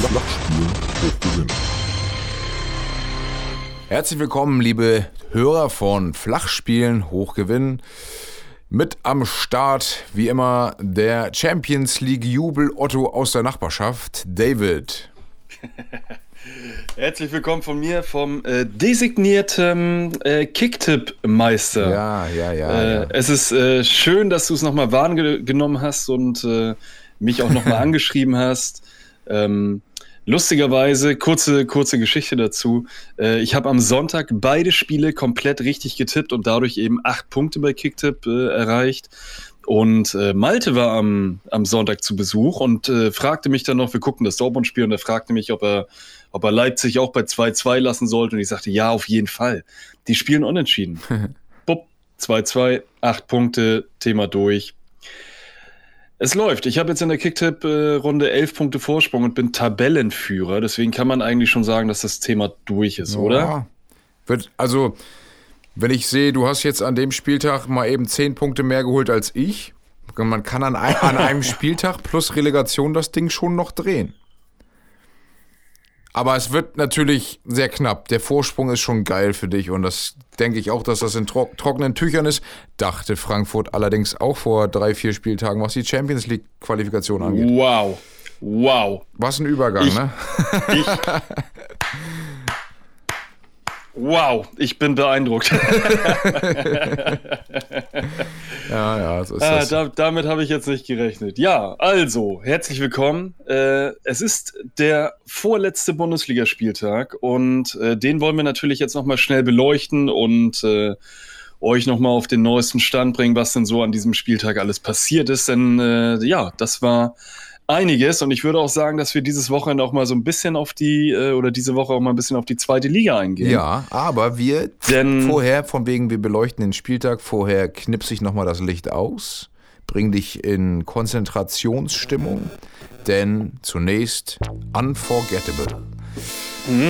Flachspielen hochgewinnen. Herzlich willkommen, liebe Hörer von Flachspielen hochgewinnen. Mit am Start, wie immer, der Champions League Jubel Otto aus der Nachbarschaft, David. Herzlich willkommen von mir, vom äh, designierten äh, Kicktipp-Meister. Ja, ja, ja, Äh, ja. Es ist äh, schön, dass du es nochmal wahrgenommen hast und äh, mich auch nochmal angeschrieben hast. Ähm, lustigerweise, kurze, kurze Geschichte dazu. Äh, ich habe am Sonntag beide Spiele komplett richtig getippt und dadurch eben acht Punkte bei Kicktipp äh, erreicht. Und äh, Malte war am, am Sonntag zu Besuch und äh, fragte mich dann noch, wir guckten das Dortmund-Spiel und er fragte mich, ob er, ob er Leipzig auch bei 2-2 lassen sollte. Und ich sagte, ja, auf jeden Fall. Die spielen unentschieden. Bupp, 2-2, acht Punkte, Thema durch. Es läuft. Ich habe jetzt in der Kicktipp-Runde elf Punkte Vorsprung und bin Tabellenführer. Deswegen kann man eigentlich schon sagen, dass das Thema durch ist, oder? Ja. Wird, also, wenn ich sehe, du hast jetzt an dem Spieltag mal eben zehn Punkte mehr geholt als ich, man kann an, ein, an einem Spieltag plus Relegation das Ding schon noch drehen. Aber es wird natürlich sehr knapp. Der Vorsprung ist schon geil für dich und das denke ich auch, dass das in tro trockenen Tüchern ist. Dachte Frankfurt allerdings auch vor drei, vier Spieltagen, was die Champions League Qualifikation angeht. Wow. Wow. Was ein Übergang, Ich- ne? Ich. Wow. Ich bin beeindruckt. Ja, ja, so ist Ah, das. da, damit habe ich jetzt nicht gerechnet. Ja, also, herzlich willkommen. Äh, es ist der vorletzte Bundesligaspieltag und äh, den wollen wir natürlich jetzt nochmal schnell beleuchten und äh, euch nochmal auf den neuesten Stand bringen, was denn so an diesem Spieltag alles passiert ist. Denn äh, ja, das war einiges und ich würde auch sagen, dass wir dieses Wochenende auch mal so ein bisschen auf die, äh, oder diese Woche auch mal ein bisschen auf die zweite Liga eingehen. Ja, aber wir Denn- vorher, von wegen, wir beleuchten den Spieltag, vorher knipse ich nochmal das Licht aus, bring dich in Konzentrationsstimmung, denn zunächst Unforgettable.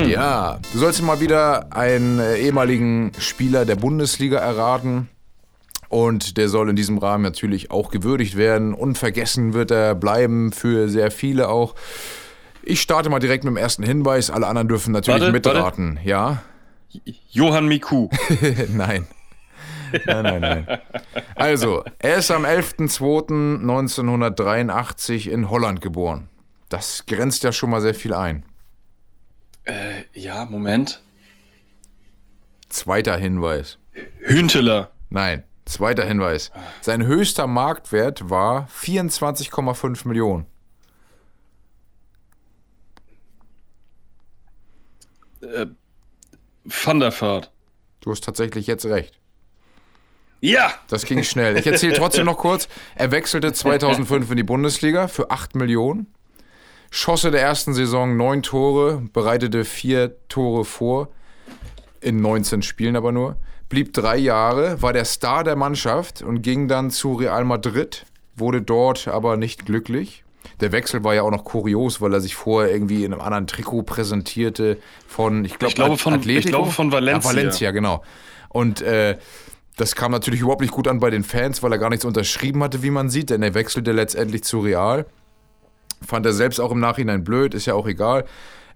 Ja, du sollst mal wieder einen äh, ehemaligen Spieler der Bundesliga erraten. Und der soll in diesem Rahmen natürlich auch gewürdigt werden. Unvergessen wird er bleiben für sehr viele auch. Ich starte mal direkt mit dem ersten Hinweis. Alle anderen dürfen natürlich Warte, mitraten. Ja? Johann Miku. nein. Nein, nein, nein. Also, er ist am 11.02.1983 in Holland geboren. Das grenzt ja schon mal sehr viel ein. Ja, Moment. Zweiter Hinweis. Hünteler. Nein, zweiter Hinweis. Sein höchster Marktwert war 24,5 Millionen. Van der Vaart. Du hast tatsächlich jetzt recht. Ja! Das ging schnell. Ich erzähle trotzdem noch kurz. Er wechselte 2005 in die Bundesliga für 8 Millionen. Schoss in der ersten Saison 9 Tore, bereitete 4 Tore vor. In 19 Spielen aber nur. Blieb drei Jahre, war der Star der Mannschaft und ging dann zu Real Madrid. Wurde dort aber nicht glücklich. Der Wechsel war ja auch noch kurios, weil er sich vorher irgendwie in einem anderen Trikot präsentierte von, ich, glaub, Ich glaube, von- Atletico? ich glaube, von Valencia. Ja, Valencia, genau. Und äh, das kam natürlich überhaupt nicht gut an bei den Fans, weil er gar nichts unterschrieben hatte, wie man sieht, denn er wechselte letztendlich zu Real. Fand er selbst auch im Nachhinein blöd, ist ja auch egal.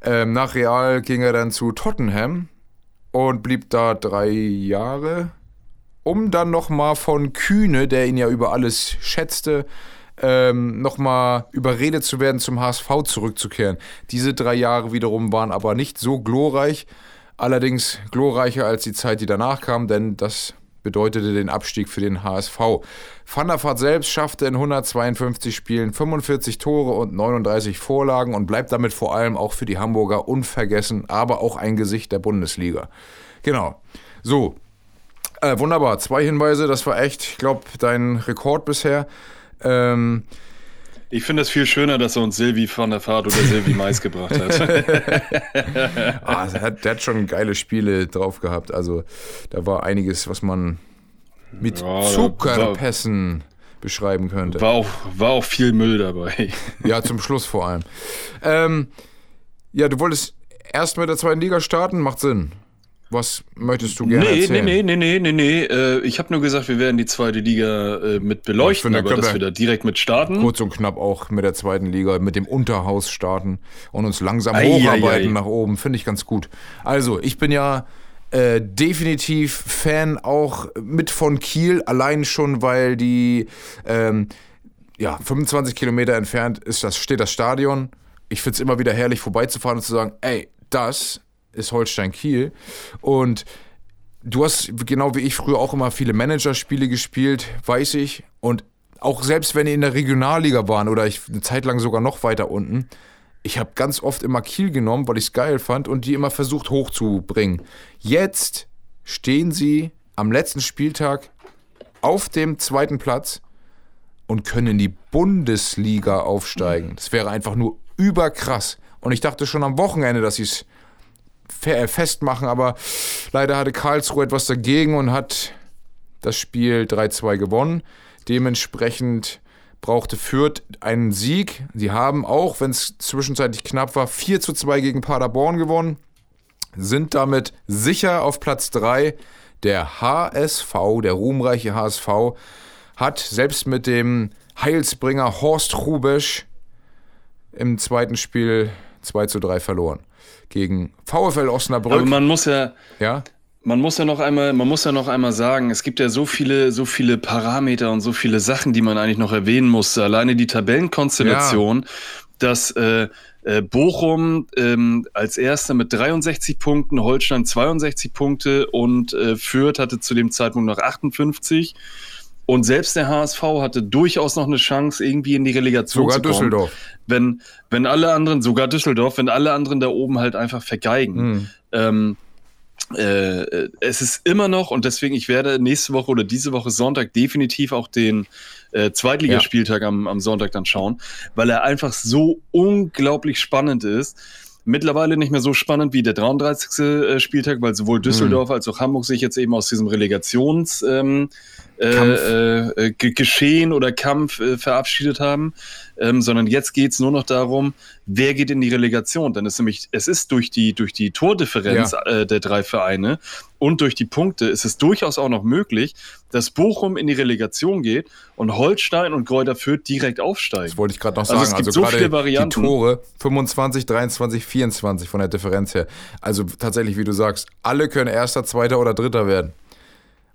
Ähm, nach Real ging er dann zu Tottenham und blieb da drei Jahre, um dann nochmal von Kühne, der ihn ja über alles schätzte, ähm, nochmal überredet zu werden, zum HSV zurückzukehren. Diese drei Jahre wiederum waren aber nicht so glorreich, allerdings glorreicher als die Zeit, die danach kam, denn das bedeutete den Abstieg für den HSV. Van der Vaart selbst schaffte in 152 Spielen 45 Tore und 39 Vorlagen und bleibt damit vor allem auch für die Hamburger unvergessen, aber auch ein Gesicht der Bundesliga. Genau. So, äh, wunderbar. Zwei Hinweise, das war echt, ich glaube, dein Rekord bisher. Ähm, Ich finde es viel schöner, dass er uns Silvi van der Vaart oder Silvi Mais gebracht hat. ah, der, hat, der hat schon geile Spiele drauf gehabt. Also da war einiges, was man mit Ja, Zuckerpässen beschreiben könnte. War auch, war auch viel Müll dabei. Ja, zum Schluss vor allem. Ähm, ja, du wolltest erst mit der zweiten Liga starten, macht Sinn. Was möchtest du gerne Nee, nee, erzählen? nee, nee, nee, nee, nee. Äh, ich habe nur gesagt, wir werden die zweite Liga äh, mit beleuchten, finde, aber können dass wir- wir da direkt mit starten. Kurz und knapp auch mit der zweiten Liga, mit dem Unterhaus starten und uns langsam Ei, hocharbeiten ei, ei. nach oben. Finde ich ganz gut. Also, ich bin ja äh, definitiv Fan auch mit von Kiel, allein schon, weil die ähm, ja, 25 Kilometer entfernt ist das, steht das Stadion. Ich finde es immer wieder herrlich, vorbeizufahren und zu sagen, ey, das ist Holstein Kiel. Und du hast, genau wie ich früher auch immer viele Managerspiele gespielt, weiß ich. Und auch selbst wenn die in der Regionalliga waren oder ich eine Zeit lang sogar noch weiter unten, ich habe ganz oft immer Kiel genommen, weil ich es geil fand und die immer versucht hochzubringen. Jetzt stehen sie am letzten Spieltag auf dem zweiten Platz und können in die Bundesliga aufsteigen. Das wäre einfach nur überkrass. Und ich dachte schon am Wochenende, dass sie es festmachen, aber leider hatte Karlsruhe etwas dagegen und hat das Spiel 3-2 gewonnen. Dementsprechend brauchte Fürth einen Sieg. Sie haben auch, wenn es zwischenzeitlich knapp war, 4 zu 2 gegen Paderborn gewonnen, sind damit sicher auf Platz 3. Der HSV, der ruhmreiche HSV, hat selbst mit dem Heilsbringer Horst Rubesch im zweiten Spiel 2 zu 3 verloren. Gegen VfL Osnabrück. Aber man muss ja, ja, man muss ja noch einmal, man muss ja noch einmal sagen, es gibt ja so viele, so viele Parameter und so viele Sachen, die man eigentlich noch erwähnen musste. Alleine die Tabellenkonstellation, dass äh, äh, Bochum ähm, als erster mit 63 Punkten, Holstein 62 Punkte und äh, Fürth hatte zu dem Zeitpunkt noch 58. Und selbst der HSV hatte durchaus noch eine Chance, irgendwie in die Relegation sogar zu kommen. Düsseldorf. Wenn, wenn alle anderen, sogar Düsseldorf, wenn alle anderen da oben halt einfach vergeigen. Hm. Ähm, äh, es ist immer noch, und deswegen, ich werde nächste Woche oder diese Woche Sonntag definitiv auch den äh, Zweitligaspieltag am, am Sonntag dann schauen, weil er einfach so unglaublich spannend ist. Mittlerweile nicht mehr so spannend wie der 33. äh, Spieltag, weil sowohl Düsseldorf als auch Hamburg sich jetzt eben aus diesem Relegations ähm, äh, äh, äh, Ge- Geschehen oder Kampf äh, verabschiedet haben, ähm, sondern jetzt geht's nur noch darum, wer geht in die Relegation. Denn es ist nämlich, es ist durch die, durch die Tordifferenz äh, der drei Vereine und durch die Punkte ist es durchaus auch noch möglich, dass Bochum in die Relegation geht und Holstein und Kräuter Fürth direkt aufsteigen. Das wollte ich gerade noch Also sagen. es gibt Also, so viele Varianten. die Tore 25, 23, 24 von der Differenz her. Also tatsächlich, wie du sagst, alle können Erster, Zweiter oder Dritter werden.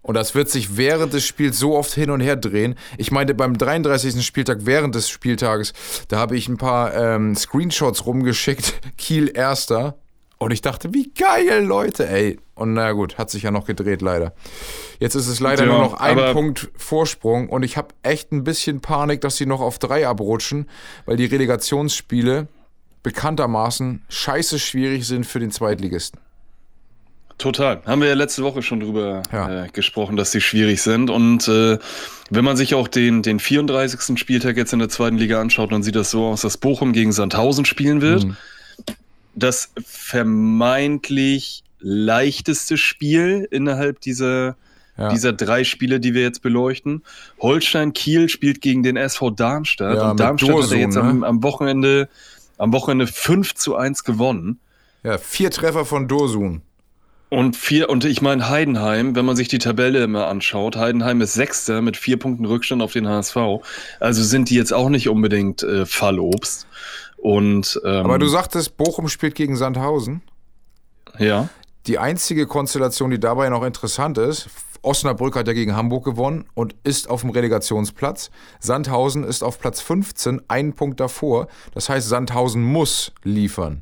Und das wird sich während des Spiels so oft hin und her drehen. Ich meinte, beim 33. Spieltag während des Spieltages, da habe ich ein paar ähm, Screenshots rumgeschickt. Kiel Erster. Und ich dachte, wie geil, Leute, ey. Und na gut, hat sich ja noch gedreht, leider. Jetzt ist es leider Ja, nur noch ein Punkt Vorsprung. Und ich habe echt ein bisschen Panik, dass sie noch auf drei abrutschen, weil die Relegationsspiele bekanntermaßen scheiße schwierig sind für den Zweitligisten. Total. Haben wir ja letzte Woche schon drüber Ja. äh, gesprochen, dass die schwierig sind. Und äh, wenn man sich auch den, den 34. Spieltag jetzt in der zweiten Liga anschaut, dann sieht das so aus, dass Bochum gegen Sandhausen spielen wird. Mhm. Das vermeintlich leichteste Spiel innerhalb dieser, Ja. dieser drei Spiele, die wir jetzt beleuchten. Holstein Kiel spielt gegen den SV Darmstadt. Ja, und Darmstadt hat Dursun, ja jetzt ne? am, am Wochenende am Wochenende 5 zu 1 gewonnen. Ja, vier Treffer von Dosun. Und vier, und ich meine Heidenheim, wenn man sich die Tabelle immer anschaut, Heidenheim ist Sechster mit vier Punkten Rückstand auf den HSV. Also sind die jetzt auch nicht unbedingt äh, Fallobst. Und ähm, Aber du sagtest, Bochum spielt gegen Sandhausen. ja, Die einzige Konstellation, die dabei noch interessant ist, Osnabrück hat ja gegen Hamburg gewonnen und ist auf dem Relegationsplatz. Sandhausen ist auf Platz 15, einen Punkt davor. Das heißt, Sandhausen muss liefern.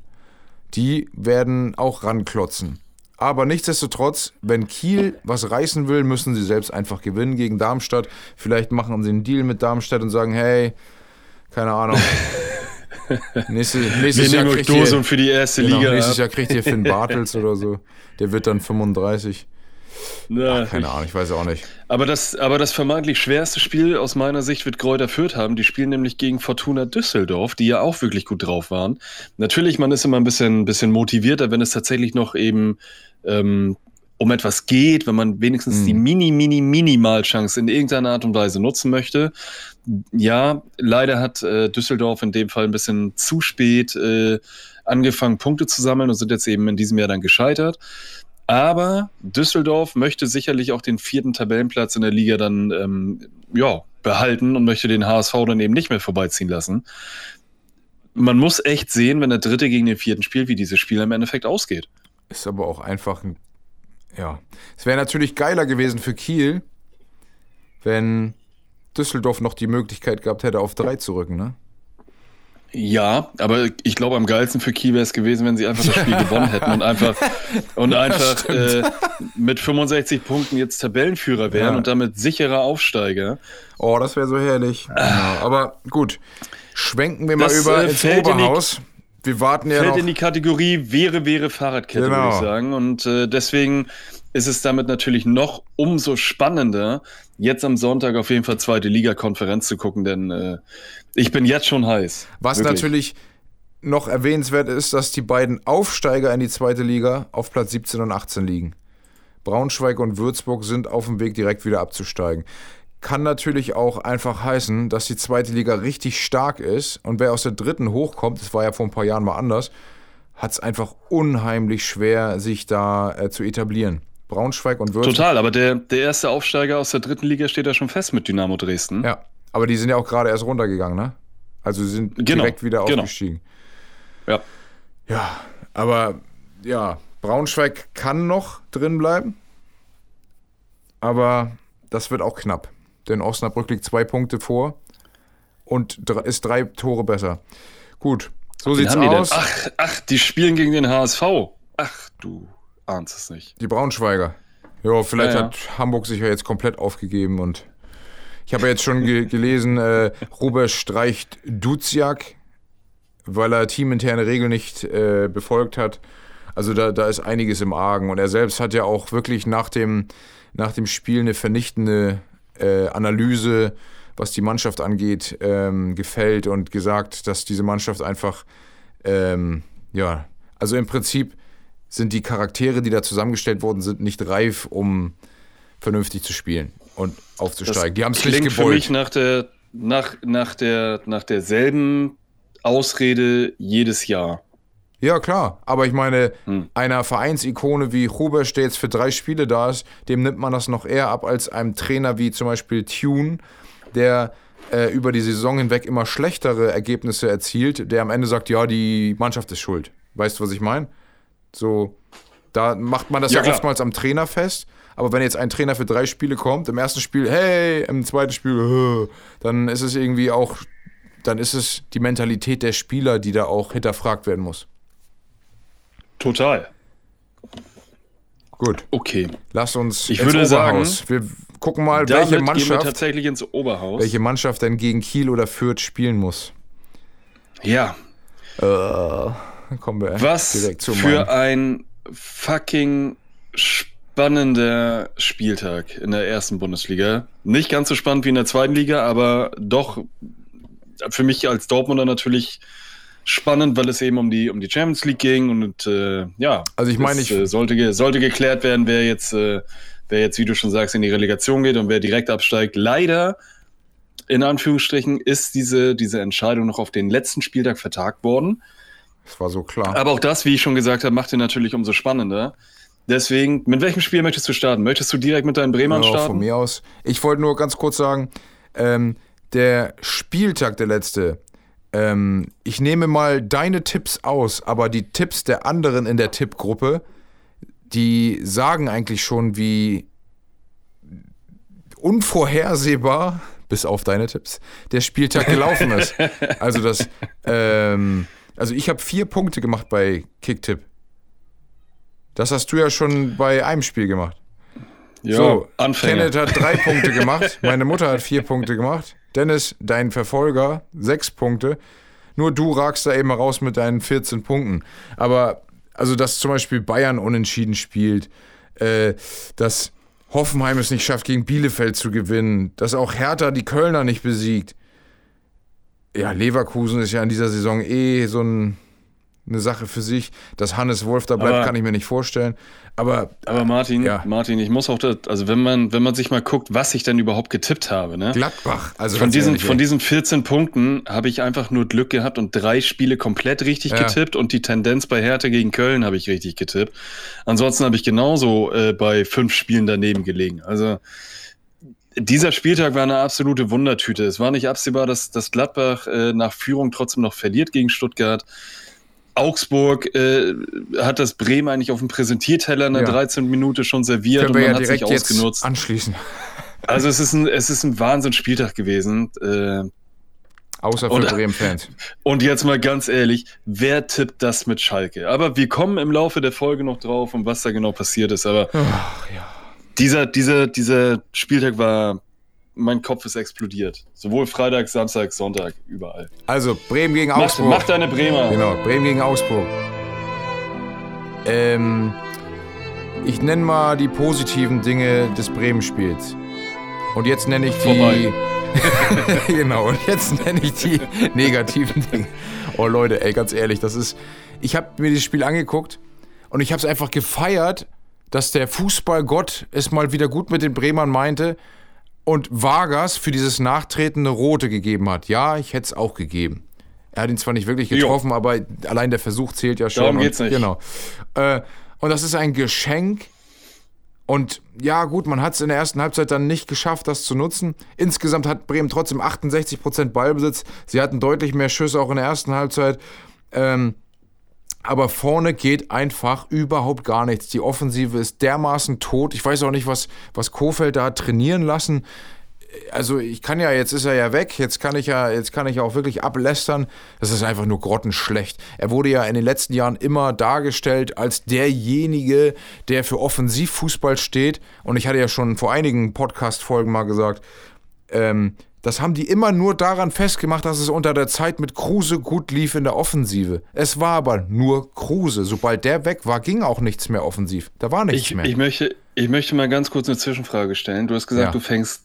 Die werden auch ranklotzen. Aber nichtsdestotrotz, wenn Kiel was reißen will, müssen sie selbst einfach gewinnen gegen Darmstadt. Vielleicht machen sie einen Deal mit Darmstadt und sagen, hey, keine Ahnung. Nächste, nächstes wir Jahr kriegt ihr- für die erste Genau, Liga. nächstes. Jahr kriegt ihr Finn Bartels oder so. Der wird dann 35. Na, Keine Ahnung, ich weiß auch nicht. aber, das, aber das vermeintlich schwerste Spiel aus meiner Sicht wird Kräuter Fürth haben. Die spielen nämlich gegen Fortuna Düsseldorf, die ja auch wirklich gut drauf waren. Natürlich, man ist immer ein bisschen, bisschen motivierter, wenn es tatsächlich noch eben ähm, um etwas geht, wenn man wenigstens Mhm. die mini, mini, Minimalchance in irgendeiner Art und Weise nutzen möchte. Ja, leider hat äh, Düsseldorf in dem Fall ein bisschen zu spät äh, angefangen, Punkte zu sammeln und sind jetzt eben in diesem Jahr dann gescheitert. Aber Düsseldorf möchte sicherlich auch den vierten Tabellenplatz in der Liga dann ähm, ja, behalten und möchte den HSV dann eben nicht mehr vorbeiziehen lassen. Man muss echt sehen, wenn der dritte gegen den vierten spielt, wie dieses Spiel im Endeffekt ausgeht. Ist aber auch einfach ein. Ja. Es wäre natürlich geiler gewesen für Kiel, wenn Düsseldorf noch die Möglichkeit gehabt hätte, auf drei zu rücken, ne? Ja, aber ich glaube, am geilsten für Kiel wäre es gewesen, wenn sie einfach das Spiel gewonnen hätten und einfach, und einfach äh, mit 65 Punkten jetzt Tabellenführer wären Ja. und damit sicherer Aufsteiger. Oh, das wäre so herrlich. Genau. Aber gut, schwenken wir mal Das, über äh, ins Oberhaus. Wir warten ja Fällt noch. in die Kategorie wäre, wäre Fahrradkette, Genau. würde ich sagen. Und äh, deswegen ist es damit natürlich noch umso spannender, jetzt am Sonntag auf jeden Fall zweite Liga-Konferenz zu gucken, denn äh, ich bin jetzt schon heiß. Was Wirklich. natürlich noch erwähnenswert ist, dass die beiden Aufsteiger in die zweite Liga auf Platz 17 und 18 liegen. Braunschweig und Würzburg sind auf dem Weg, direkt wieder abzusteigen. Kann natürlich auch einfach heißen, dass die zweite Liga richtig stark ist und wer aus der dritten hochkommt, das war ja vor ein paar Jahren mal anders, hat es einfach unheimlich schwer, sich da äh, zu etablieren. Braunschweig und Würzburg. Total, aber der, der erste Aufsteiger aus der dritten Liga steht ja schon fest mit Dynamo Dresden. Ja, aber die sind ja auch gerade erst runtergegangen, ne? Also sie sind Genau, direkt wieder genau. aufgestiegen. Ja. Ja, aber ja, Braunschweig kann noch drin bleiben. Aber das wird auch knapp. Denn Osnabrück liegt zwei Punkte vor und ist drei Tore besser. Gut, so Wen sieht's aus. Ach, ach, die spielen gegen den HSV. Ach, du ahnst es nicht. Die Braunschweiger. Ja, vielleicht Ja, ja. hat Hamburg sich ja jetzt komplett aufgegeben und ich habe ja jetzt schon ge gelesen, äh, Robert streicht Duziak, weil er teaminterne Regeln nicht äh, befolgt hat. Also da, da ist einiges im Argen und er selbst hat ja auch wirklich nach dem, nach dem Spiel eine vernichtende äh, Analyse, was die Mannschaft angeht, ähm, gefällt und gesagt, dass diese Mannschaft einfach, ähm, ja, also im Prinzip sind die Charaktere, die da zusammengestellt worden sind, nicht reif, um vernünftig zu spielen und aufzusteigen. die haben es nicht klingt für mich gewollt. nach, der, nach, nach, der, nach derselben Ausrede jedes Jahr. Ja, klar. Aber ich meine, Hm. einer Vereinsikone wie Huber, der jetzt für drei Spiele da ist, dem nimmt man das noch eher ab als einem Trainer wie zum Beispiel Tune, der äh, über die Saison hinweg immer schlechtere Ergebnisse erzielt, der am Ende sagt, ja, die Mannschaft ist schuld. Weißt du, was ich meine? So, da macht man das ja, Ja, klar. oftmals am Trainer fest. Aber wenn jetzt ein Trainer für drei Spiele kommt, im ersten Spiel, hey, im zweiten Spiel, dann ist es irgendwie auch, dann ist es die Mentalität der Spieler, die da auch hinterfragt werden muss. Total. Gut, Okay. lass uns Ich ins würde sagen, Oberhaus. wir gucken mal, welche gehen wir Mannschaft, tatsächlich ins Oberhaus. welche Mannschaft denn gegen Kiel oder Fürth spielen muss. Ja, Dann kommen wir was direkt zu für ein fucking spannender Spieltag in der ersten Bundesliga. Nicht ganz so spannend wie in der zweiten Liga, aber doch für mich als Dortmunder natürlich spannend, weil es eben um die, um die Champions League ging und äh, ja, Also ich meine, ich- äh, sollte, ge- sollte geklärt werden, wer jetzt, äh, wer jetzt, wie du schon sagst, in die Relegation geht und wer direkt absteigt. Leider, in Anführungsstrichen, ist diese, diese Entscheidung noch auf den letzten Spieltag vertagt worden. Das war so klar. Aber auch das, wie ich schon gesagt habe, macht ihn natürlich umso spannender. Deswegen, mit welchem Spiel möchtest du starten? Möchtest du direkt mit deinen Bremern Ja, starten? von mir aus. Ich wollte nur ganz kurz sagen, ähm, der Spieltag, der letzte, ähm, ich nehme mal deine Tipps aus, aber die Tipps der anderen in der Tippgruppe, die sagen eigentlich schon, wie unvorhersehbar, bis auf deine Tipps, der Spieltag gelaufen ist. Also das, ähm, also ich habe vier Punkte gemacht bei Kicktipp. Das hast du ja schon bei einem Spiel gemacht. Ja, So, Anfänger. Kenneth hat drei Punkte gemacht, meine Mutter hat vier Punkte gemacht, Dennis, dein Verfolger, sechs Punkte. Nur du ragst da eben raus mit deinen 14 Punkten. Aber, also, dass zum Beispiel Bayern unentschieden spielt, äh, dass Hoffenheim es nicht schafft, gegen Bielefeld zu gewinnen, dass auch Hertha die Kölner nicht besiegt. Ja, Leverkusen ist ja in dieser Saison eh so ein, eine Sache für sich. Dass Hannes Wolf da bleibt, Aber- kann ich mir nicht vorstellen. Aber Aber Martin, Ja. Martin, ich muss auch, das, also wenn man, wenn man sich mal guckt, was ich denn überhaupt getippt habe, ne? Gladbach, also Von diesen, ehrlich, von diesen 14 Punkten habe ich einfach nur Glück gehabt und drei Spiele komplett richtig Ja. getippt und die Tendenz bei Hertha gegen Köln habe ich richtig getippt. Ansonsten habe ich genauso äh, bei fünf Spielen daneben gelegen. Also dieser Spieltag war eine absolute Wundertüte. Es war nicht absehbar, dass, dass Gladbach äh, nach Führung trotzdem noch verliert gegen Stuttgart. Augsburg äh, hat das Bremen eigentlich auf dem Präsentierteller in der Ja. 13. Minute schon serviert und man ja hat sich ausgenutzt. anschließen. Also es ist ein, es ist ein Wahnsinnsspieltag gewesen. Äh, Außer für Und- Bremen-Fans. Und jetzt mal ganz ehrlich, wer tippt das mit Schalke? Aber wir kommen im Laufe der Folge noch drauf, um was da genau passiert ist. Aber Ach, ja. dieser, dieser, dieser Spieltag war, mein Kopf ist explodiert. Sowohl Freitag, Samstag, Sonntag, überall. Also, Bremen gegen Mach, Augsburg. mach deine Bremer. Genau, Bremen gegen Augsburg. Ähm, ich nenne mal die positiven Dinge des Bremen-Spiels. Und jetzt nenne ich die. Vorbei. genau, und jetzt nenne ich die negativen Dinge. Oh Leute, ey, ganz ehrlich, das ist. Ich habe mir dieses Spiel angeguckt und ich habe es einfach gefeiert, dass der Fußballgott es mal wieder gut mit den Bremern meinte und Vargas für dieses nachtretende Rote gegeben hat. Ja, ich hätte es auch gegeben. Er hat ihn zwar nicht wirklich Jo. getroffen, aber allein der Versuch zählt ja schon. Darum und, geht's nicht. Genau. Äh, und das ist ein Geschenk. Und ja, gut, man hat es in der ersten Halbzeit dann nicht geschafft, das zu nutzen. Insgesamt hat Bremen trotzdem 68% Ballbesitz. Sie hatten deutlich mehr Schüsse auch in der ersten Halbzeit. Ähm, aber vorne geht einfach überhaupt gar nichts. Die Offensive ist dermaßen tot. Ich weiß auch nicht, was, was Kofeld da trainieren lassen. Also ich kann ja, jetzt ist er ja weg, jetzt kann ich ja, jetzt kann ich auch wirklich ablästern. Das ist einfach nur grottenschlecht. Er wurde ja in den letzten Jahren immer dargestellt als derjenige, der für Offensivfußball steht. Und ich hatte ja schon vor einigen Podcast-Folgen mal gesagt, ähm, das haben die immer nur daran festgemacht, dass es unter der Zeit mit Kruse gut lief in der Offensive. Es war aber nur Kruse. Sobald der weg war, ging auch nichts mehr offensiv. Da war nichts Ich, mehr. ich, möchte, ich möchte mal ganz kurz eine Zwischenfrage stellen. Du hast gesagt, Ja. du fängst,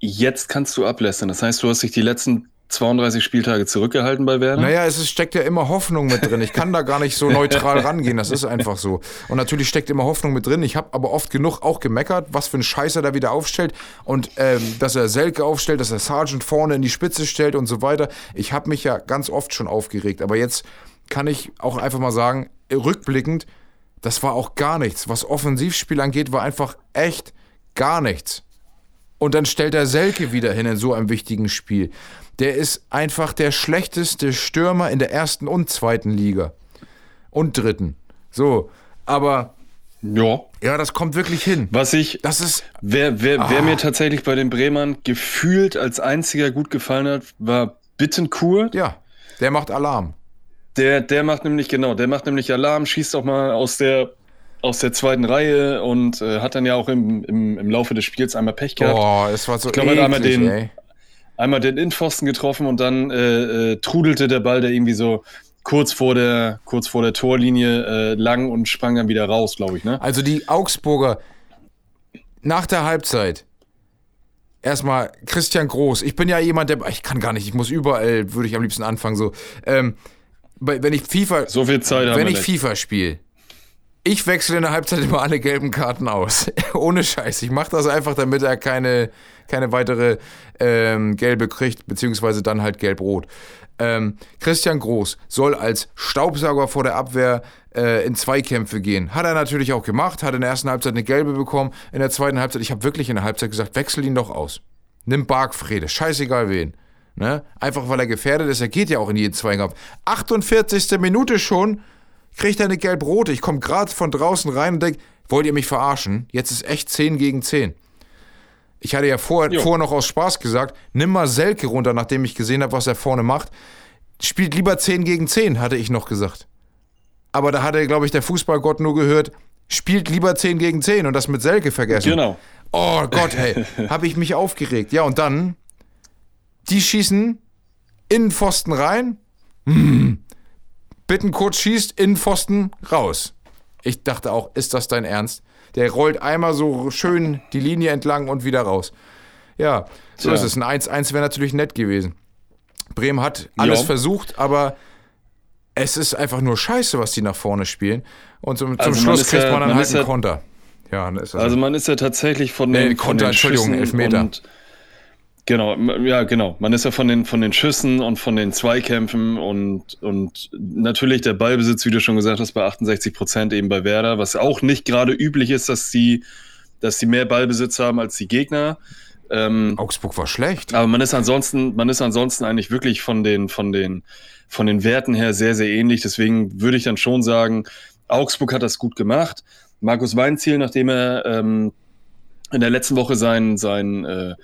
jetzt kannst du ablästern. Das heißt, du hast dich die letzten 32 Spieltage zurückgehalten bei Werder? Naja, es ist, steckt ja immer Hoffnung mit drin. Ich kann da gar nicht so neutral rangehen. Das ist einfach so. Und natürlich steckt immer Hoffnung mit drin. Ich habe aber oft genug auch gemeckert, was für ein Scheiß er da wieder aufstellt. Und ähm, dass er Selke aufstellt, dass er Sargent vorne in die Spitze stellt und so weiter. Ich habe mich ja ganz oft schon aufgeregt. Aber jetzt kann ich auch einfach mal sagen, rückblickend, das war auch gar nichts. Was Offensivspiel angeht, war einfach echt gar nichts. Und dann stellt er Selke wieder hin in so einem wichtigen Spiel. Der ist einfach der schlechteste Stürmer in der ersten und zweiten Liga. Und dritten. So, aber Ja. ja, das kommt wirklich hin. Was ich, Das ist, wer, wer, wer Ah. mir tatsächlich bei den Bremern gefühlt als einziger gut gefallen hat, war Bittenkurt. ja, der macht Alarm. Der, der macht nämlich, genau, der macht nämlich Alarm, schießt auch mal aus der, aus der zweiten Reihe und äh, hat dann ja auch im, im, im Laufe des Spiels einmal Pech gehabt. Boah, es war so Ich glaube, hat einmal eklig, den- ey. Einmal den Innenpfosten getroffen und dann äh, äh, trudelte der Ball, der irgendwie so kurz vor der, kurz vor der Torlinie äh, lang und sprang dann wieder raus, glaube ich, ne? Also die Augsburger nach der Halbzeit. Erstmal Christian Groß. Ich bin ja jemand, der. Ich kann gar nicht, ich muss überall, würde ich am liebsten anfangen. So. Ähm, wenn ich FIFA. So viel Zeit wenn ich nicht. FIFA spiele, ich wechsle in der Halbzeit immer alle gelben Karten aus. Ohne Scheiß. Ich mache das einfach, damit er keine, keine weitere ähm, gelbe kriegt, beziehungsweise dann halt gelb-rot. Ähm, Christian Groß soll als Staubsauger vor der Abwehr äh, in Zweikämpfe gehen. Hat er natürlich auch gemacht, hat in der ersten Halbzeit eine gelbe bekommen, in der zweiten Halbzeit, ich habe wirklich in der Halbzeit gesagt, wechsel ihn doch aus. Nimm Bargfrede, scheißegal wen. Ne? Einfach weil er gefährdet ist, er geht ja auch in jeden Zweikampf. 48. Minute schon, kriegt er eine gelb-rote. Ich komme gerade von draußen rein und denke, wollt ihr mich verarschen? Jetzt ist echt 10 gegen 10. Ich hatte ja vorher, vorher noch aus Spaß gesagt, nimm mal Selke runter, nachdem ich gesehen habe, was er vorne macht. Spielt lieber 10 gegen 10, hatte ich noch gesagt. Aber da hatte, glaube ich, der Fußballgott nur gehört, spielt lieber 10 gegen 10 und das mit Selke vergessen. Genau. Oh Gott, hey, habe ich mich aufgeregt. Ja, und dann, die schießen in den Pfosten rein. Hm. Bittenkurt schießt in den Pfosten raus. Ich dachte auch, ist das dein Ernst? Der rollt einmal so schön die Linie entlang und wieder raus. Ja, so Tja. ist es. Ein 1-1 wäre natürlich nett gewesen. Bremen hat alles Ja. versucht, aber es ist einfach nur scheiße, was die nach vorne spielen. Und zum, zum Also man Schluss kriegt ja- man dann man halt einen ja- Konter. Ja, Also man ist ja tatsächlich von den, von Konter, den Entschuldigung, Elfmeter. Und, genau, ja, genau. Man ist ja von den, von den Schüssen und von den Zweikämpfen und, und natürlich der Ballbesitz, wie du schon gesagt hast, bei 68 Prozent eben bei Werder, was auch nicht gerade üblich ist, dass sie, dass sie mehr Ballbesitz haben als die Gegner. Ähm, Augsburg war schlecht. aber man ist ansonsten, man ist ansonsten eigentlich wirklich von den, von den, von den Werten her sehr, sehr ähnlich. Deswegen würde ich dann schon sagen, Augsburg hat das gut gemacht. Markus Weinziel, nachdem er ähm, in der letzten Woche sein, sein, äh,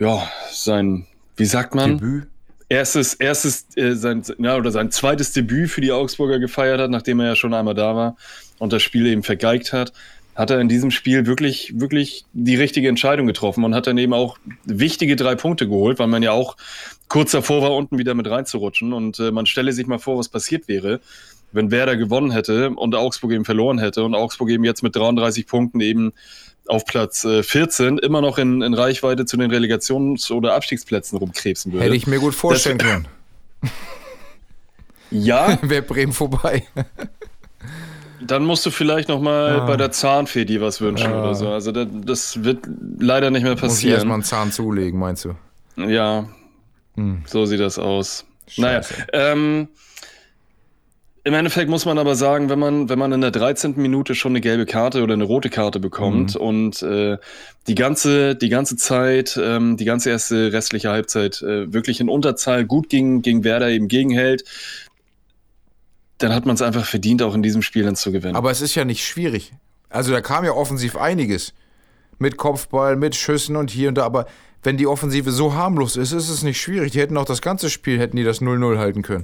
ja, sein, wie sagt man? Debüt. erstes, erstes, äh, sein, ja, oder sein zweites Debüt für die Augsburger gefeiert hat, nachdem er ja schon einmal da war und das Spiel eben vergeigt hat, hat er in diesem Spiel wirklich, wirklich die richtige Entscheidung getroffen und hat dann eben auch wichtige drei Punkte geholt, weil man ja auch kurz davor war, unten wieder mit reinzurutschen und äh, man stelle sich mal vor, was passiert wäre, wenn Werder gewonnen hätte und Augsburg eben verloren hätte und Augsburg eben jetzt mit 33 Punkten eben auf Platz äh, 14 immer noch in, in Reichweite zu den Relegations- oder Abstiegsplätzen rumkrebsen würde. Hätte ich mir gut vorstellen können. Ja, Wäre Bremen vorbei. dann musst du vielleicht noch mal Ah. bei der Zahnfee dir was wünschen Ah. oder so. Also das, das wird leider nicht mehr Muss ich erstmal passieren. einen Zahn zulegen, meinst du? Ja, Hm. so sieht das aus. Scheiße. Naja, ähm, im Endeffekt muss man aber sagen, wenn man, wenn man in der 13. Minute schon eine gelbe Karte oder eine rote Karte bekommt Mhm. und äh, die, ganze, die ganze Zeit, ähm, die ganze erste restliche Halbzeit äh, wirklich in Unterzahl gut gegen, gegen Werder eben gegenhält, dann hat man es einfach verdient, auch in diesem Spiel dann zu gewinnen. Aber es ist ja nicht schwierig. Also da kam ja offensiv einiges. Mit Kopfball, mit Schüssen und hier und da. Aber wenn die Offensive so harmlos ist, ist es nicht schwierig. Die hätten auch das ganze Spiel, hätten die das 0-0 halten können.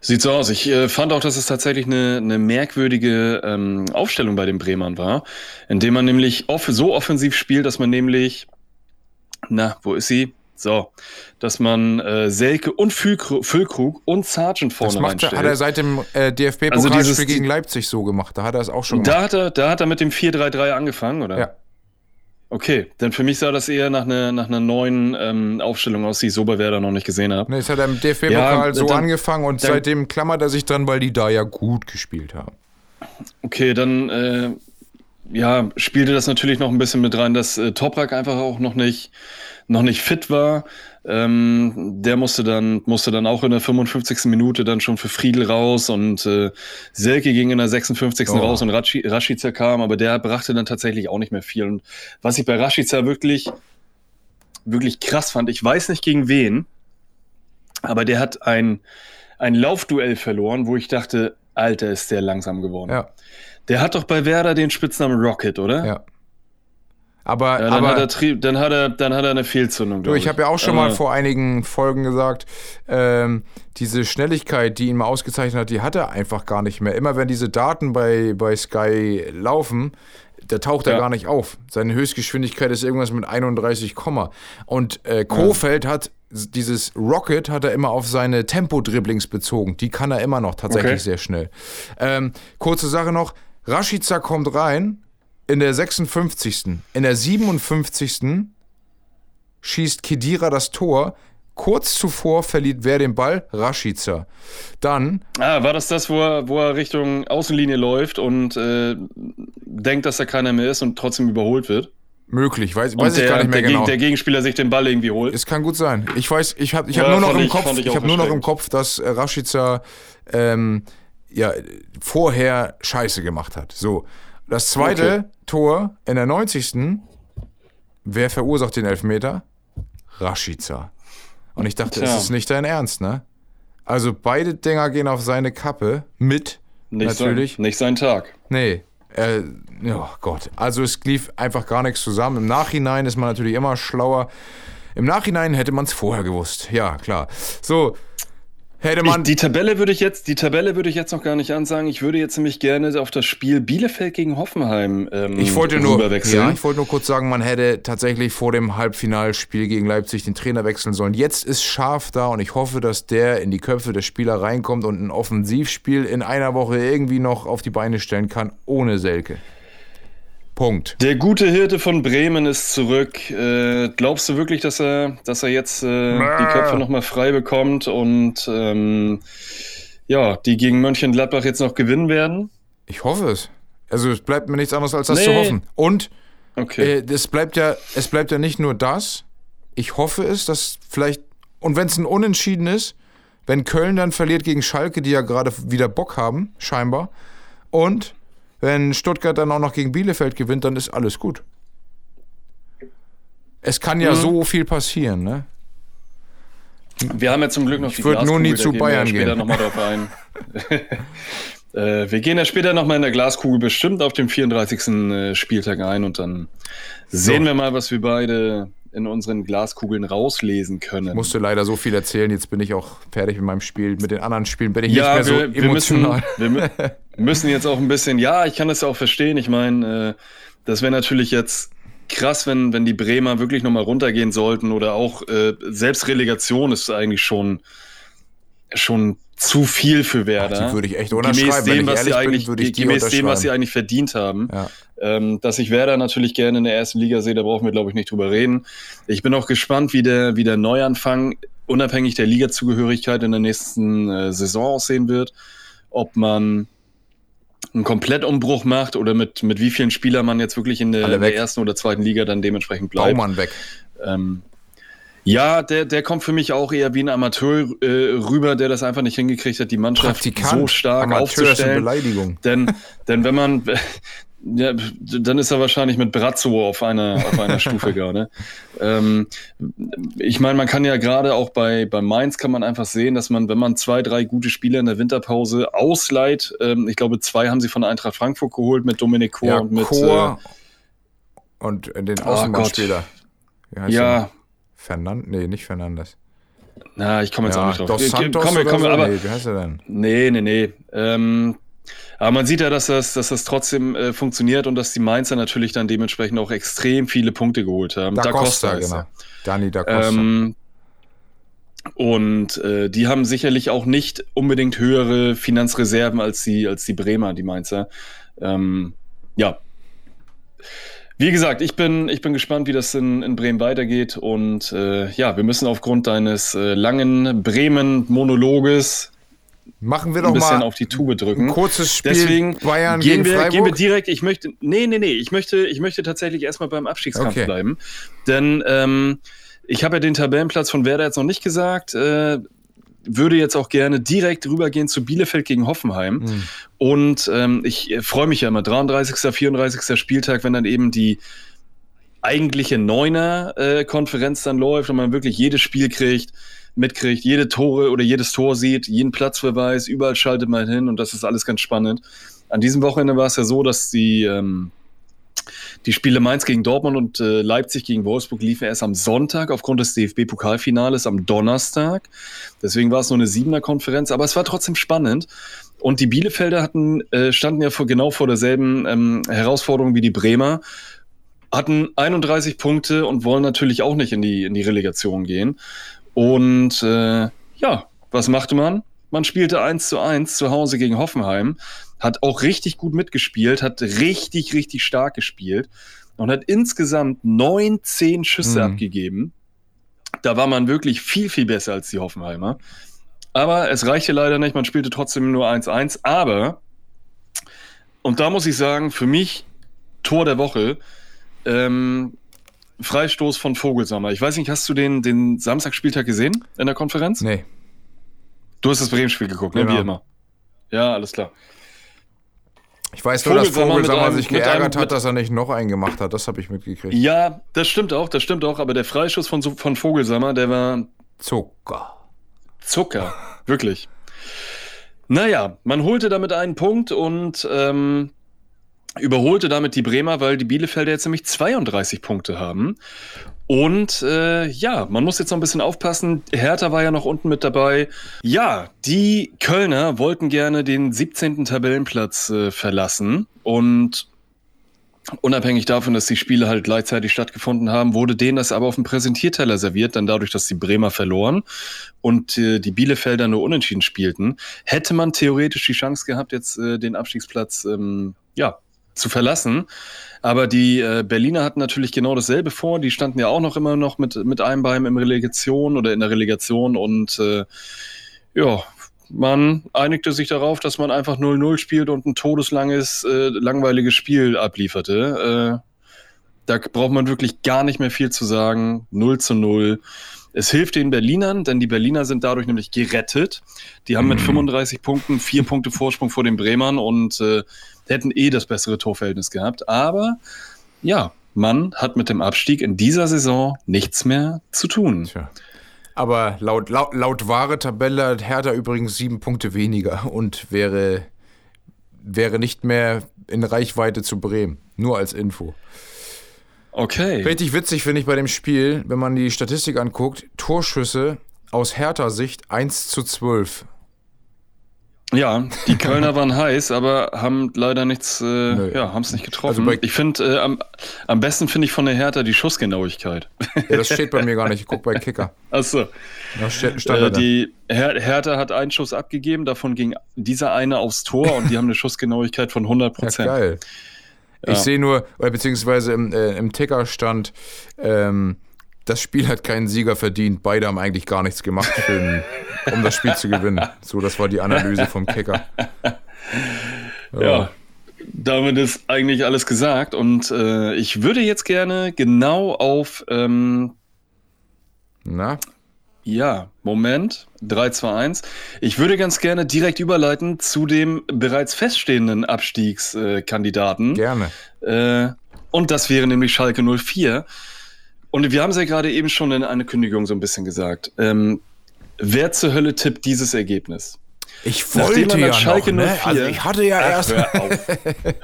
Sieht so aus. Ich äh, fand auch, dass es tatsächlich eine, eine merkwürdige ähm, Aufstellung bei den Bremern war, indem man nämlich off so offensiv spielt, dass man nämlich, na, wo ist sie? So, dass man äh, Selke und Füllkrug, Füllkrug und Sargent Das vorne macht er, reinstellt. hat er seit dem äh, Also DFB-Pokalspiel dieses- gegen Leipzig so gemacht. Da hat er es auch schon gemacht. da, hat er, da hat er mit dem 4-3-3 angefangen, oder? Ja. Okay, denn für mich sah das eher nach einer, nach einer neuen ähm, Aufstellung aus, die ich so bei Werder noch nicht gesehen habe. Ne, das hat er im DFB-Pokal Ja, so dann- angefangen und dann- seitdem klammert er sich dran, weil die da ja gut gespielt haben. Okay, dann äh, ja, spielte das natürlich noch ein bisschen mit rein, dass äh, Toprak einfach auch noch nicht, noch nicht fit war. Ähm, der musste dann, musste dann auch in der 55. Minute dann schon für Friedel raus und äh, Selke ging in der 56. Oh. raus und Rashica kam, aber der brachte dann tatsächlich auch nicht mehr viel. Und was ich bei Rashica wirklich, wirklich krass fand, ich weiß nicht gegen wen, aber der hat ein, ein Laufduell verloren, wo ich dachte, Alter, ist der langsam geworden. Ja, Der hat doch bei Werder den Spitznamen Rocket, oder? ja. Aber, Ja, dann, hat er, aber dann, hat er, dann hat er eine Fehlzündung. du, ich habe ja auch schon mal Aber- vor einigen Folgen gesagt, ähm, diese Schnelligkeit, die ihn mal ausgezeichnet hat, die hat er einfach gar nicht mehr. Immer wenn diese Daten bei, bei Sky laufen, da taucht er Ja. gar nicht auf. Seine Höchstgeschwindigkeit ist irgendwas mit 31, Komma. und äh, Kofeld hat s- dieses Rocket hat er immer auf seine Tempo-Dribblings bezogen. Die kann er immer noch tatsächlich Okay. sehr schnell. Ähm, kurze Sache noch: Rashica kommt rein in der 56. In der 57. schießt Kedira das Tor. Kurz zuvor verliert wer den Ball? Rashica. Dann Ah, war das das, wo er, wo er Richtung Außenlinie läuft und äh, denkt, dass da keiner mehr ist und trotzdem überholt wird? möglich, weiß, weiß ich der, gar nicht mehr der, genau. Der Gegenspieler sich den Ball irgendwie holt. Es kann gut sein. Ich weiß, ich habe ich hab Ja, nur noch im ich- Kopf, ich ich habe nur noch im. Kopf, dass äh, Rashica ähm, ja vorher Scheiße gemacht hat. So, das zweite Okay. Tor in der 90. Wer verursacht den Elfmeter? Rashica. Und ich dachte, Tja. es ist nicht dein Ernst, ne? Also beide Dinger gehen auf seine Kappe mit. Nicht, natürlich. Sein, nicht sein Tag. Nee. Äh, oh Gott. Also es lief einfach gar nichts zusammen. Im Nachhinein ist man natürlich immer schlauer. Im Nachhinein hätte man es vorher gewusst. Ja, klar. So, hätte Ich, die Tabelle würde ich jetzt, die Tabelle würde ich jetzt noch gar nicht ansagen. Ich würde jetzt nämlich gerne auf das Spiel Bielefeld gegen Hoffenheim ähm, ich wollte nur, ja, ich wollte nur kurz sagen, man hätte tatsächlich vor dem Halbfinalspiel gegen Leipzig den Trainer wechseln sollen. Jetzt ist Scharf da und ich hoffe, dass der in die Köpfe der Spieler reinkommt und ein Offensivspiel in einer Woche irgendwie noch auf die Beine stellen kann, ohne Selke. Punkt. Der gute Hirte von Bremen ist zurück. Äh, glaubst du wirklich, dass er, dass er jetzt äh, die Köpfe nochmal frei bekommt und ähm, ja, die gegen Mönchengladbach jetzt noch gewinnen werden. Ich hoffe es. Also es bleibt mir nichts anderes als das zu Nee. hoffen. Und Okay. äh, es bleibt ja, es bleibt ja nicht nur das. Ich hoffe es, dass vielleicht und wenn es ein Unentschieden ist, wenn Köln dann verliert gegen Schalke, die ja gerade wieder Bock haben, scheinbar, und wenn Stuttgart dann auch noch gegen Bielefeld gewinnt, dann ist alles gut. Es kann ja Mhm. so viel passieren, ne? Wir haben ja zum Glück noch Ich würd nur nie zu Bayern gehen. Wir gehen. später nochmal drauf ein. äh, wir gehen ja später nochmal in der Glaskugel bestimmt auf den 34. äh, Spieltag ein und dann sehen wir mal, was wir beide in unseren Glaskugeln rauslesen können. Musste leider so viel erzählen, jetzt bin ich auch fertig mit meinem Spiel. Mit den anderen Spielen bin ich ja, nicht mehr wir, so wir, müssen, emotional. wir mü- müssen jetzt auch ein bisschen, ja, ich kann das ja auch verstehen. Ich meine, äh, das wäre natürlich jetzt krass, wenn, wenn die Bremer wirklich nochmal runtergehen sollten oder auch äh, selbst Relegation ist eigentlich schon, schon zu viel für Werder. die würde ich echt gemäß unterschreiben. Wenn dem, was sie bin, eigentlich, gemäß dem, was sie eigentlich verdient haben. Ja. Ähm, dass ich Werder natürlich gerne in der ersten Liga sehe, da brauchen wir, glaube ich, nicht drüber reden. Ich bin auch gespannt, wie der, wie der Neuanfang, unabhängig der Ligazugehörigkeit in der nächsten äh, Saison aussehen wird. Ob man einen Komplettumbruch macht oder mit, mit wie vielen Spielern man jetzt wirklich in der, in der ersten oder zweiten Liga dann dementsprechend bleibt. Baumann weg. Ähm, ja, der, der kommt für mich auch eher wie ein Amateur äh, rüber, der das einfach nicht hingekriegt hat, die Mannschaft Praktikant. so stark Amateur ist eine aufzustellen. Beleidigung. Denn, denn wenn man, ja, dann ist er wahrscheinlich mit Brazzo auf einer, auf einer Stufe gar, ne? Ähm, ich meine, man kann ja gerade auch bei, bei Mainz kann man einfach sehen, dass man, wenn man zwei, drei gute Spieler in der Winterpause ausleiht, ähm, ich glaube, zwei haben sie von Eintracht Frankfurt geholt mit Dominik Chor Ja, und mit Chor und den Oh Außenbahnspieler. Äh, heißt ja? Fernand? Nee, nicht Fernandes. na, ich komme jetzt auch Ja, nicht drauf. Dos Santos komm, oder komm, so? aber, nee, wie heißt er denn? Nee, nee, nee. Ähm, aber man sieht ja, dass das, dass das trotzdem äh, funktioniert und dass die Mainzer natürlich dann dementsprechend auch extrem viele Punkte geholt haben. Da Costa, ist genau. er. Dani Da Costa. Ähm, und äh, die haben sicherlich auch nicht unbedingt höhere Finanzreserven als die, als die Bremer, die Mainzer. Ähm, ja. Wie gesagt, ich bin, ich bin gespannt, wie das in, in Bremen weitergeht. Und äh, ja, wir müssen aufgrund deines äh, langen Bremen-Monologes Machen wir ein doch bisschen mal auf die Tube ein drücken. kurzes Spiel Deswegen Bayern gehen gegen wir, Freiburg. gehen wir direkt. Ich möchte, nee, nee, nee, ich möchte, ich möchte tatsächlich erstmal beim Abstiegskampf Okay. bleiben. Denn ähm, ich habe ja den Tabellenplatz von Werder jetzt noch nicht gesagt. Äh, würde jetzt auch gerne direkt rübergehen zu Bielefeld gegen Hoffenheim. Hm. Und ähm, ich äh, freue mich ja immer, 33., 34. Spieltag, wenn dann eben die eigentliche Neuner-Konferenz dann läuft und man wirklich jedes Spiel kriegt, mitkriegt, jede Tore oder jedes Tor sieht, jeden Platzverweis, überall schaltet man hin und das ist alles ganz spannend. An diesem Wochenende war es ja so, dass die, ähm, die Spiele Mainz gegen Dortmund und äh, Leipzig gegen Wolfsburg liefen erst am Sonntag aufgrund des DFB-Pokalfinales am Donnerstag. Deswegen war es nur eine Siebener-Konferenz, aber es war trotzdem spannend. Und die Bielefelder hatten, äh, standen ja vor, genau vor derselben ähm, Herausforderung wie die Bremer, hatten 31 Punkte und wollen natürlich auch nicht in die, in die Relegation gehen. Und äh, ja, was machte man? Man spielte 1 zu 1 zu Hause gegen Hoffenheim, hat auch richtig gut mitgespielt, hat richtig, richtig stark gespielt und hat insgesamt 19 Schüsse Mhm. abgegeben. Da war man wirklich viel, viel besser als die Hoffenheimer. Aber es reichte leider nicht, man spielte trotzdem nur 1-1. Aber, und da muss ich sagen, für mich Tor der Woche, ähm, Freistoß von Vogelsammer. Ich weiß nicht, hast du den, den Samstagspieltag gesehen in der Konferenz? Nee. Du hast das Bremen-Spiel geguckt, ne? Genau. Wie immer. Ja, alles klar. Ich weiß nur, dass Vogelsammer einem- sich mit geärgert einem- hat, dass er nicht noch einen gemacht hat. Das habe ich mitgekriegt. Ja, das stimmt auch, das stimmt auch, aber der Freischuss von, von Vogelsammer, der war Zucker. Zucker. Wirklich. Naja, man holte damit einen Punkt und ähm, überholte damit die Bremer, weil die Bielefelder jetzt nämlich 32 Punkte haben. Und äh, ja, man muss jetzt noch ein bisschen aufpassen. Hertha war ja noch unten mit dabei. Ja, die Kölner wollten gerne den 17. Tabellenplatz äh, verlassen. Und unabhängig davon, dass die Spiele halt gleichzeitig stattgefunden haben, wurde denen das aber auf dem Präsentierteller serviert, dann dadurch, dass die Bremer verloren und äh, die Bielefelder nur unentschieden spielten, hätte man theoretisch die Chance gehabt, jetzt äh, den Abstiegsplatz ähm, ja, zu verlassen. Aber die äh, Berliner hatten natürlich genau dasselbe vor. Die standen ja auch noch immer noch mit, mit einem Bein im Relegation oder in der Relegation und äh, ja, man einigte sich darauf, dass man einfach 0-0 spielt und ein todeslanges, äh, langweiliges Spiel ablieferte. Äh, da braucht man wirklich gar nicht mehr viel zu sagen. 0 zu 0. Es hilft den Berlinern, denn die Berliner sind dadurch nämlich gerettet. Die haben mit 35 Punkten vier Punkte Vorsprung vor den Bremern und äh, hätten eh das bessere Torverhältnis gehabt. Aber ja, man hat mit dem Abstieg in dieser Saison nichts mehr zu tun. Tja. Aber laut, laut, laut wahre Tabelle hat Hertha übrigens sieben Punkte weniger und wäre, wäre nicht mehr in Reichweite zu Bremen. Nur als Info. Okay. Richtig witzig finde ich bei dem Spiel, wenn man die Statistik anguckt, Torschüsse aus Hertha-Sicht 1 zu 12. Ja, die Kölner waren heiß, aber haben leider nichts, äh, ja, haben es nicht getroffen. Also ich finde, äh, am, am besten finde ich von der Hertha die Schussgenauigkeit. Ja, das steht bei mir gar nicht. Ich gucke bei Kicker. Achso. Äh, die Her Hertha hat einen Schuss abgegeben, davon ging dieser eine aufs Tor und die haben eine Schussgenauigkeit von 100 Prozent. Ja, geil. Ja. Ich sehe nur, beziehungsweise im, äh, im Ticker stand, ähm, das Spiel hat keinen Sieger verdient. Beide haben eigentlich gar nichts gemacht, für, um das Spiel zu gewinnen. So, das war die Analyse vom Kicker. Ja. ja. Damit ist eigentlich alles gesagt und äh, ich würde jetzt gerne genau auf ähm, Na? Ja, Moment. 3, 2, 1. Ich würde ganz gerne direkt überleiten zu dem bereits feststehenden Abstiegskandidaten. Gerne. Äh, und das wäre nämlich Schalke 04. Und wir haben es ja gerade eben schon in einer Kündigung so ein bisschen gesagt. Ähm, wer zur Hölle tippt dieses Ergebnis? Ich wollte ja Schalke noch, ne? 04, also ich hatte ja erst... Hör auf,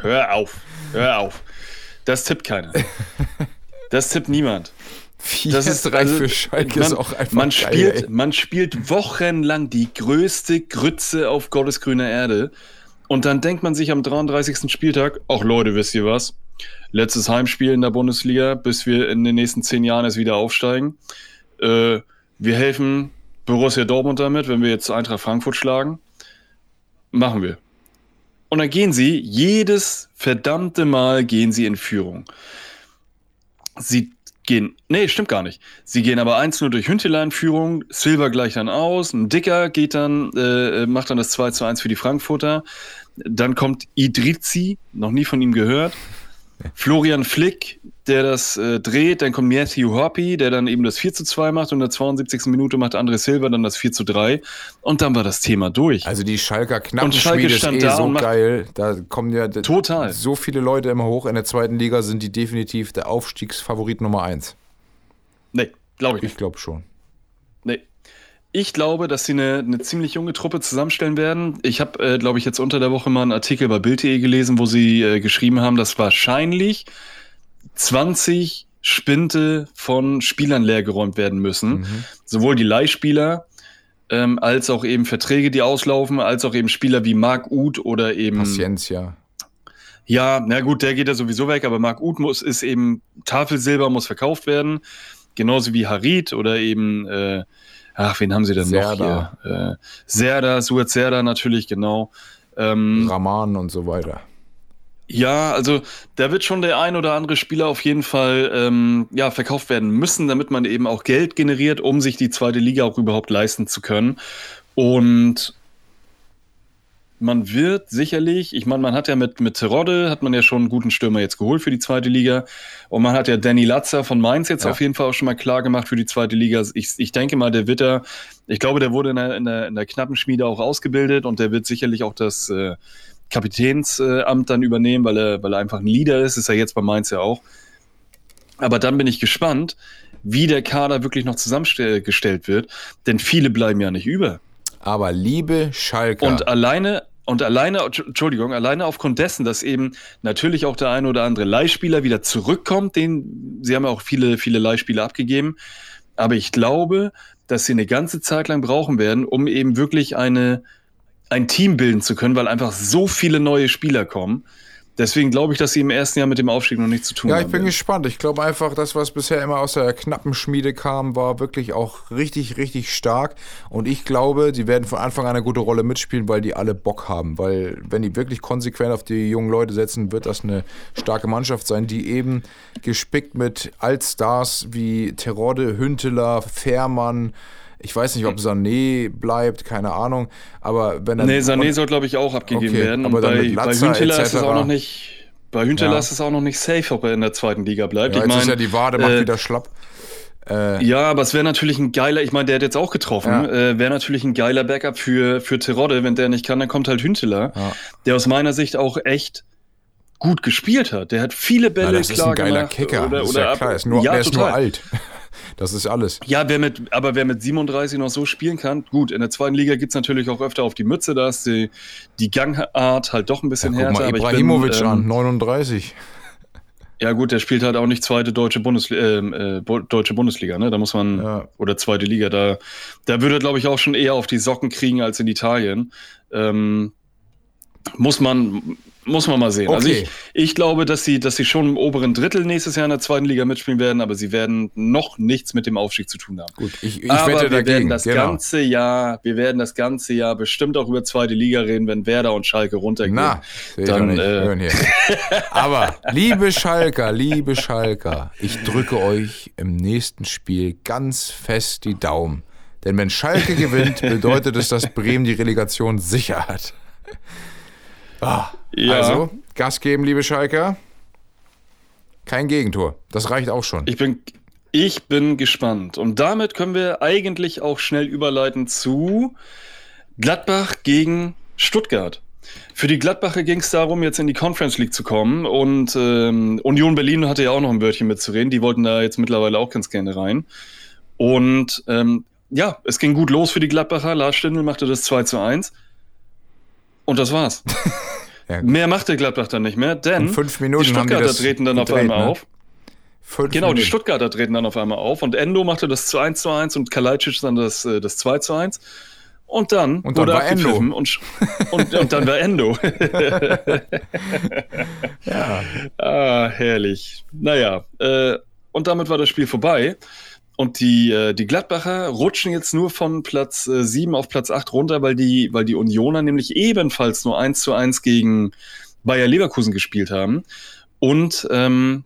hör auf, hör auf. Das tippt keiner. Das tippt niemand. 4 das ist also, für Schalke man, ist auch einfach man geil, spielt, man spielt wochenlang die größte Grütze auf Gottes grüner Erde. Und dann denkt man sich am 33. Spieltag, ach Leute, wisst ihr was? Letztes Heimspiel in der Bundesliga, bis wir in den nächsten zehn Jahren es wieder aufsteigen. Äh, wir helfen Borussia Dortmund damit, wenn wir jetzt Eintracht Frankfurt schlagen. Machen wir. Und dann gehen sie, jedes verdammte Mal gehen sie in Führung. Sie gehen, nee, stimmt gar nicht. Sie gehen aber eins nur durch Hüntelein-Führung, Silver gleicht dann aus, ein Dicker geht dann, äh, macht dann das 2 zu 1 für die Frankfurter. Dann kommt Idrizi, noch nie von ihm gehört. Florian Flick, der das äh, dreht, dann kommt Matthew Hoppy, der dann eben das 4 zu 2 macht und in der 72. Minute macht André Silva dann das 4 zu 3 und dann war das Thema durch. Also die Schalker Knappenschmiede ist eh so geil. Da kommen ja total. so viele Leute immer hoch. In der zweiten Liga sind die definitiv der Aufstiegsfavorit Nummer 1. Nee, glaube ich nicht. Ich glaube schon. Ich glaube, dass sie eine, eine ziemlich junge Truppe zusammenstellen werden. Ich habe, äh, glaube ich, jetzt unter der Woche mal einen Artikel bei Bild.de gelesen, wo sie äh, geschrieben haben, dass wahrscheinlich 20 Spinte von Spielern leergeräumt werden müssen. Mhm. Sowohl die Leihspieler ähm, als auch eben Verträge, die auslaufen, als auch eben Spieler wie Marc Uth oder eben. Paciencia. Ja, na gut, der geht ja sowieso weg, aber Marc Uth muss, ist eben Tafelsilber, muss verkauft werden. Genauso wie Harit oder eben, äh, ach, wen haben sie denn Serda. noch hier? Äh, Serda, Suat Serda natürlich, genau. Ähm, Raman und so weiter. Ja, also da wird schon der ein oder andere Spieler auf jeden Fall ähm, ja, verkauft werden müssen, damit man eben auch Geld generiert, um sich die zweite Liga auch überhaupt leisten zu können. Und man wird sicherlich, ich meine, man hat ja mit, mit Terodde, hat man ja schon einen guten Stürmer jetzt geholt für die zweite Liga. Und man hat ja Danny Latzer von Mainz jetzt ja. auf jeden Fall auch schon mal klar gemacht für die zweite Liga. Ich, ich denke mal, der wird da, ich glaube, der wurde in der, in der, in der knappen Schmiede auch ausgebildet und der wird sicherlich auch das. Äh, Kapitänsamt dann übernehmen, weil er, weil er einfach ein Leader ist. Ist er jetzt bei Mainz ja auch. Aber dann bin ich gespannt, wie der Kader wirklich noch zusammengestellt wird, denn viele bleiben ja nicht über. Aber liebe Schalke. Und alleine, und alleine, Entschuldigung, alleine aufgrund dessen, dass eben natürlich auch der eine oder andere Leihspieler wieder zurückkommt, den, sie haben ja auch viele, viele Leihspieler abgegeben. Aber ich glaube, dass sie eine ganze Zeit lang brauchen werden, um eben wirklich eine, ein Team bilden zu können, weil einfach so viele neue Spieler kommen. Deswegen glaube ich, dass sie im ersten Jahr mit dem Aufstieg noch nichts zu tun haben. Ja, ich bin werden. gespannt. Ich glaube einfach, das, was bisher immer aus der knappen Schmiede kam, war wirklich auch richtig, richtig stark. Und ich glaube, die werden von Anfang an eine gute Rolle mitspielen, weil die alle Bock haben. Weil, wenn die wirklich konsequent auf die jungen Leute setzen, wird das eine starke Mannschaft sein, die eben gespickt mit Altstars wie Terodde, Hünteler, Fährmann, Ich weiß nicht, ob Sané bleibt, keine Ahnung. Aber wenn er. Nee, Sané soll, glaube ich, auch abgegeben Okay, werden. aber bei, bei Hünteler ist es auch noch nicht. Bei Hünteler Ja. ist es auch noch nicht safe, ob er in der zweiten Liga bleibt. ja, ich ist meine, ja die Wade macht äh, wieder schlapp. Äh, Ja, aber es wäre natürlich ein geiler, ich meine, der hat jetzt auch getroffen, Ja. äh, wäre natürlich ein geiler Backup für, für Terodde. Wenn der nicht kann, dann kommt halt Hünteler, Ja. der aus meiner Sicht auch echt gut gespielt hat. Der hat viele Bälle na, das ist klar ein geiler gemacht. Kicker. Oder, ist oder ja klar. Ist nur, ja, der ist nur total. alt. Das ist alles. Ja, wer mit, aber wer mit 37 noch so spielen kann, gut, in der zweiten Liga gibt's natürlich auch öfter auf die Mütze, da ist die, die Gangart halt doch ein Ja, bisschen guck härter. mal aber ich bin, Ibrahimovic ähm, an, 39. Ja gut, der spielt halt auch nicht zweite deutsche, Bundesli ähm, äh, Bo deutsche Bundesliga, ne? Da muss man, Ja. oder zweite Liga, da, da würde er, glaube ich, auch schon eher auf die Socken kriegen als in Italien. Ähm, muss man, muss man mal sehen. Also Okay. ich, ich glaube, dass sie, dass sie schon im oberen Drittel nächstes Jahr in der zweiten Liga mitspielen werden, aber sie werden noch nichts mit dem Aufstieg zu tun haben. Gut, ich, ich aber wette wir dagegen. werden das genau. ganze Jahr, wir werden das ganze Jahr bestimmt auch über zweite Liga reden, wenn Werder und Schalke runtergehen. Na, Dann, äh, Hören hier. Aber, liebe Schalker, liebe Schalker, ich drücke euch im nächsten Spiel ganz fest die Daumen. Denn wenn Schalke gewinnt, bedeutet es, dass Bremen die Relegation sicher hat. Ah, Ja. Also, Gas geben, liebe Schalker. Kein Gegentor. Das reicht auch schon. Ich bin, ich bin gespannt. Und damit können wir eigentlich auch schnell überleiten zu Gladbach gegen Stuttgart. Für die Gladbacher ging es darum, jetzt in die Conference League zu kommen. Und ähm, Union Berlin hatte ja auch noch ein Wörtchen mitzureden. Die wollten da jetzt mittlerweile auch ganz gerne rein. Und ähm, ja, es ging gut los für die Gladbacher. Lars Stindl machte das 2 zu 1. Und das war's. Ja. Mehr machte Gladbach dann nicht mehr, denn In fünf Minuten die die Stuttgarter das treten dann auf gedreht, einmal ne? auf. Fünf Genau, die Minuten. Stuttgarter treten dann auf einmal auf und Endo machte das zu 1 zu 1 und Kalajdzic dann das, äh, das 2 zu 1. Und dann, Und dann wurde war Endo. Und, und, und dann war Endo. Ja. ah, herrlich. Naja, äh, und damit war das Spiel vorbei. Und die, äh, die Gladbacher rutschen jetzt nur von Platz äh, 7 auf Platz 8 runter, weil die, weil die Unioner nämlich ebenfalls nur 1 zu 1 gegen Bayer Leverkusen gespielt haben. Und ähm,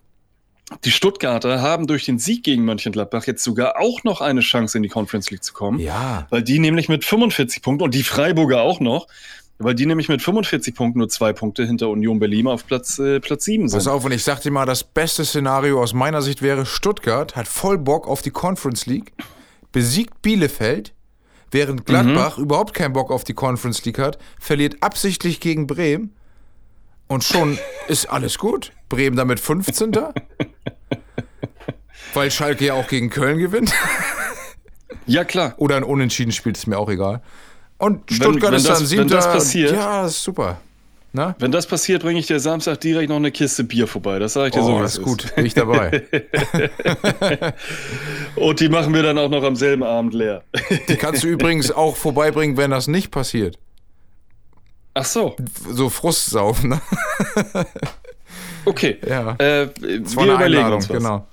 die Stuttgarter haben durch den Sieg gegen Mönchengladbach jetzt sogar auch noch eine Chance in die Conference League zu kommen. ja. Weil die nämlich mit 45 Punkten und die Freiburger auch noch, weil die nämlich mit 45 Punkten nur zwei Punkte hinter Union Berlin auf Platz, äh, Platz 7 sind. Pass auf, und ich sag dir mal, das beste Szenario aus meiner Sicht wäre, Stuttgart hat voll Bock auf die Conference League, besiegt Bielefeld, während Gladbach überhaupt keinen Bock auf die Conference League hat, verliert absichtlich gegen Bremen und schon ist alles gut. Bremen damit 15. Weil Schalke ja auch gegen Köln gewinnt. Ja, klar. Oder ein Unentschieden spielt, ist mir auch egal. Und Stuttgart wenn ist das- dann wenn siebter. das passiert- ja, ist super. Na? Wenn das passiert, bringe ich dir Samstag direkt noch eine Kiste Bier vorbei. Das sage ich dir so. Oh, wie das ist gut. Bin ich dabei. Und die machen wir dann auch noch am selben Abend leer. Die kannst du übrigens auch vorbeibringen, wenn das nicht passiert. Ach so, So Frustsaufen, ne? okay. Ja. Äh, Das wir überlegen uns was. genau.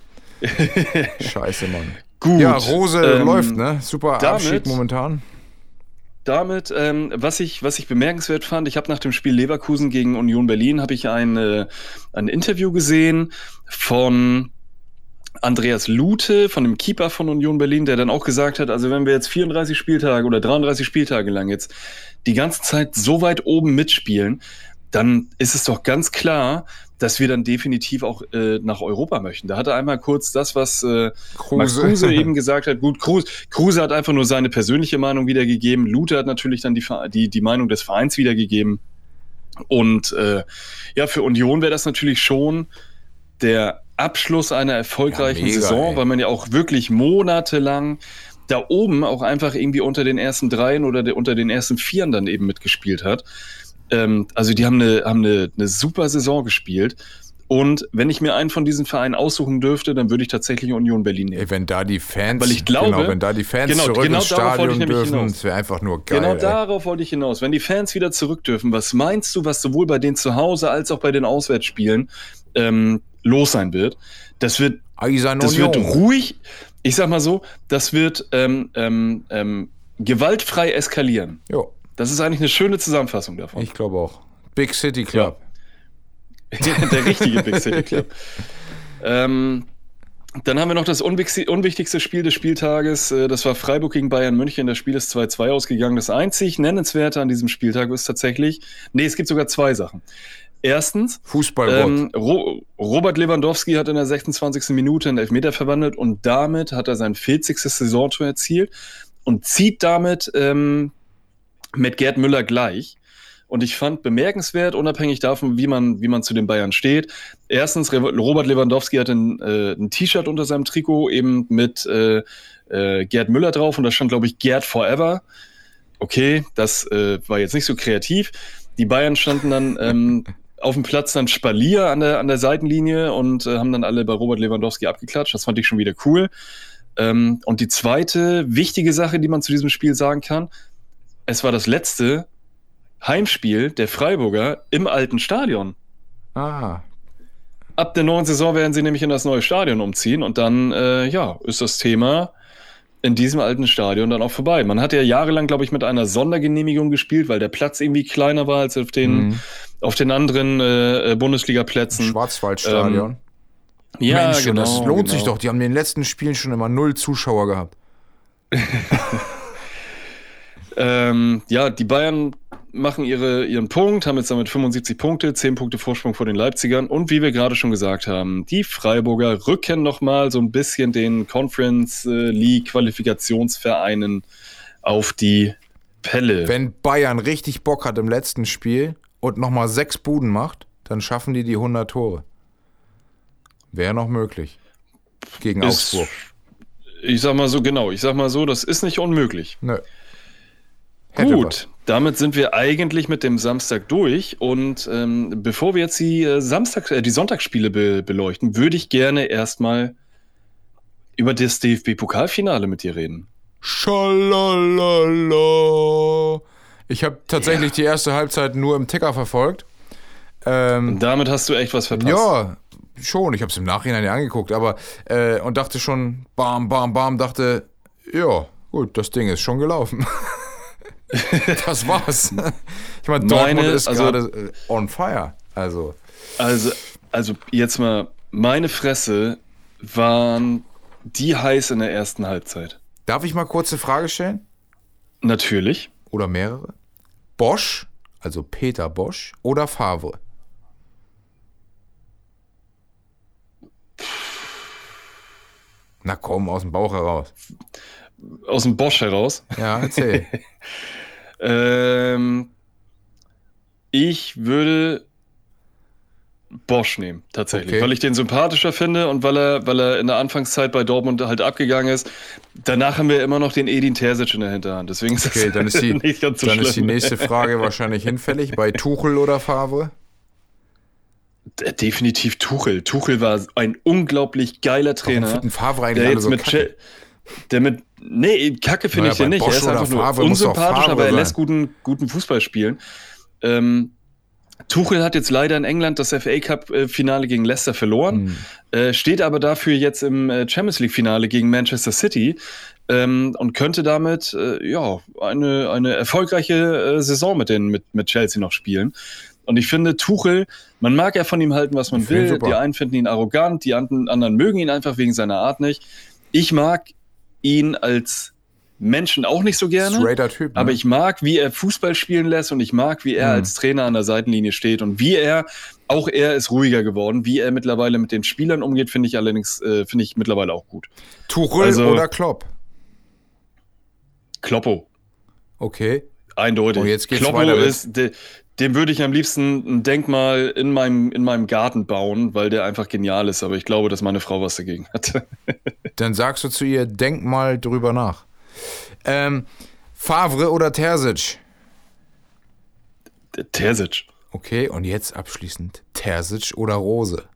Scheiße, Mann. Gut. Ja, Rose ähm, läuft, ne? Super damit- Abschied momentan. Damit, ähm, was, ich, was ich bemerkenswert fand, ich habe nach dem Spiel Leverkusen gegen Union Berlin, habe ich ein, äh, ein Interview gesehen von Andreas Lute, von dem Keeper von Union Berlin, der dann auch gesagt hat, also wenn wir jetzt 34 Spieltage oder 33 Spieltage lang jetzt die ganze Zeit so weit oben mitspielen, dann ist es doch ganz klar, dass wir dann definitiv auch äh, nach Europa möchten. Da hat er einmal kurz das, was äh, Max Kruse eben gesagt hat. Gut, Kruse, Kruse hat einfach nur seine persönliche Meinung wiedergegeben. Lute hat natürlich dann die, die, die Meinung des Vereins wiedergegeben. Und äh, ja, für Union wäre das natürlich schon der Abschluss einer erfolgreichen Ja, mega, Saison, ey. weil man ja auch wirklich monatelang da oben auch einfach irgendwie unter den ersten dreien oder der, unter den ersten vieren dann eben mitgespielt hat. Ähm, also die haben eine, haben eine, eine super Saison gespielt. Und wenn ich mir einen von diesen Vereinen aussuchen dürfte, dann würde ich tatsächlich Union Berlin nehmen. Ey, wenn da die Fans, Weil ich glaube- genau, wenn da die Fans Genau, zurück genau ins darauf wollte Stadion ich nämlich dürfen, hinaus. das wäre einfach nur geil. Genau ey. darauf wollte ich hinaus. Wenn die Fans wieder zurück dürfen, was meinst du, was sowohl bei den Zuhause als auch bei den Auswärtsspielen ähm, los sein wird? Das wird, Eisern das Union. wird ruhig, ich sag mal so, das wird ähm, ähm, ähm, gewaltfrei eskalieren. Jo, Das ist eigentlich eine schöne Zusammenfassung davon. ich glaube auch. Big City Club. Der richtige Big City Club. ähm, Dann haben wir noch das unwichtigste Spiel des Spieltages. Äh, das war Freiburg gegen Bayern München. Das Spiel ist 2-2 ausgegangen. Das einzig Nennenswerte an diesem Spieltag ist tatsächlich, nee, es gibt sogar zwei Sachen. Erstens, Fußball ähm, Ro Robert Lewandowski hat in der 26. Minute einen Elfmeter verwandelt und damit hat er sein 40. Saisontor erzielt und zieht damit ähm, mit Gerd Müller gleich. Und ich fand bemerkenswert, unabhängig davon, wie man, wie man zu den Bayern steht. Erstens, Robert Lewandowski hat ein, äh, ein T-Shirt unter seinem Trikot eben mit äh, äh, Gerd Müller drauf und da stand, glaube ich, Gerd Forever. Okay, das äh, war jetzt nicht so kreativ. Die Bayern standen dann ähm, auf dem Platz dann Spalier an der, an der Seitenlinie und äh, haben dann alle bei Robert Lewandowski abgeklatscht. Das fand ich schon wieder cool. Ähm, und die zweite wichtige Sache, die man zu diesem Spiel sagen kann, es war das letzte Heimspiel der Freiburger im alten Stadion. Ah. Ab der neuen Saison werden sie nämlich in das neue Stadion umziehen und dann, äh, ja, ist das Thema in diesem alten Stadion dann auch vorbei. Man hat ja jahrelang, glaube ich, mit einer Sondergenehmigung gespielt, weil der Platz irgendwie kleiner war als auf den, mhm. auf den anderen äh, Bundesliga-Plätzen. Schwarzwaldstadion. Ähm, ja, Mensch, genau, das lohnt genau. sich doch. Die haben in den letzten Spielen schon immer null Zuschauer gehabt. ähm, ja, die Bayern machen ihre, ihren Punkt, haben jetzt damit 75 Punkte, 10 Punkte Vorsprung vor den Leipzigern und wie wir gerade schon gesagt haben, die Freiburger rücken nochmal so ein bisschen den Conference äh, League Qualifikationsvereinen auf die Pelle. Wenn Bayern richtig Bock hat im letzten Spiel und nochmal sechs Buden macht, dann schaffen die die 100 Tore. Wäre noch möglich. Gegen ist, Augsburg. Ich sag mal so, genau, ich sag mal so, das ist nicht unmöglich. Nö. Hätte Gut, was. damit sind wir eigentlich mit dem Samstag durch. Und ähm, bevor wir jetzt die äh, Samstag, äh, die Sonntagsspiele be beleuchten, würde ich gerne erstmal über das DFB-Pokalfinale mit dir reden. Schalalala. Ich habe tatsächlich ja. die erste Halbzeit nur im Ticker verfolgt. Ähm, und damit hast du echt was verpasst. Ja, schon. Ich habe es im Nachhinein ja angeguckt, aber äh, und dachte schon, bam, bam, bam, dachte, ja, gut, das Ding ist schon gelaufen. das war's. Ich meine, Dortmund meine, ist also, gerade äh, on fire. Also. also. Also, jetzt mal, meine Fresse waren die heiß in der ersten Halbzeit. Darf ich mal kurz eine Frage stellen? Natürlich. Oder mehrere? Bosch, also Peter Bosch oder Favre? Na komm, aus dem Bauch heraus. Aus dem Bosch heraus? Ja, erzähl. Ähm, ich würde Bosch nehmen, tatsächlich, okay. weil ich den sympathischer finde und weil er, weil er in der Anfangszeit bei Dortmund halt abgegangen ist. Danach haben wir immer noch den Edin Terzic in der Hinterhand, deswegen ist okay, dann ist die, nicht ganz so Dann schlimm. ist die nächste Frage wahrscheinlich hinfällig, bei Tuchel oder Favre? Definitiv Tuchel. Tuchel war ein unglaublich geiler Trainer. Warum Favre eigentlich der jetzt so mit, der mit Nee, Kacke finde naja, ich den nicht. Bosch er ist einfach nur Favre unsympathisch, aber er lässt guten, guten Fußball spielen. Ähm, Tuchel hat jetzt leider in England das FA Cup-Finale gegen Leicester verloren, mhm. äh, steht aber dafür jetzt im äh, Champions League-Finale gegen Manchester City ähm, und könnte damit äh, ja, eine, eine erfolgreiche äh, Saison mit, den, mit, mit Chelsea noch spielen. Und ich finde, Tuchel, man mag ja von ihm halten, was man will. Super. Die einen finden ihn arrogant, die anderen mögen ihn einfach wegen seiner Art nicht. Ich mag ihn als Menschen auch nicht so gerne. Straighter Typ. Ne? Aber ich mag, wie er Fußball spielen lässt und ich mag, wie er mhm. als Trainer an der Seitenlinie steht und wie er, auch er ist ruhiger geworden, wie er mittlerweile mit den Spielern umgeht, finde ich allerdings, äh, finde ich mittlerweile auch gut. Tuchel also, oder Klopp? Kloppo. Okay. Eindeutig. Und jetzt geht's Kloppo weiter ist, de, dem würde ich am liebsten ein Denkmal in meinem, in meinem Garten bauen, weil der einfach genial ist. Aber ich glaube, dass meine Frau was dagegen hat. Dann sagst du zu ihr, denk mal drüber nach. Ähm, Favre oder Terzic? Terzic. Okay, und jetzt abschließend Terzic oder Rose?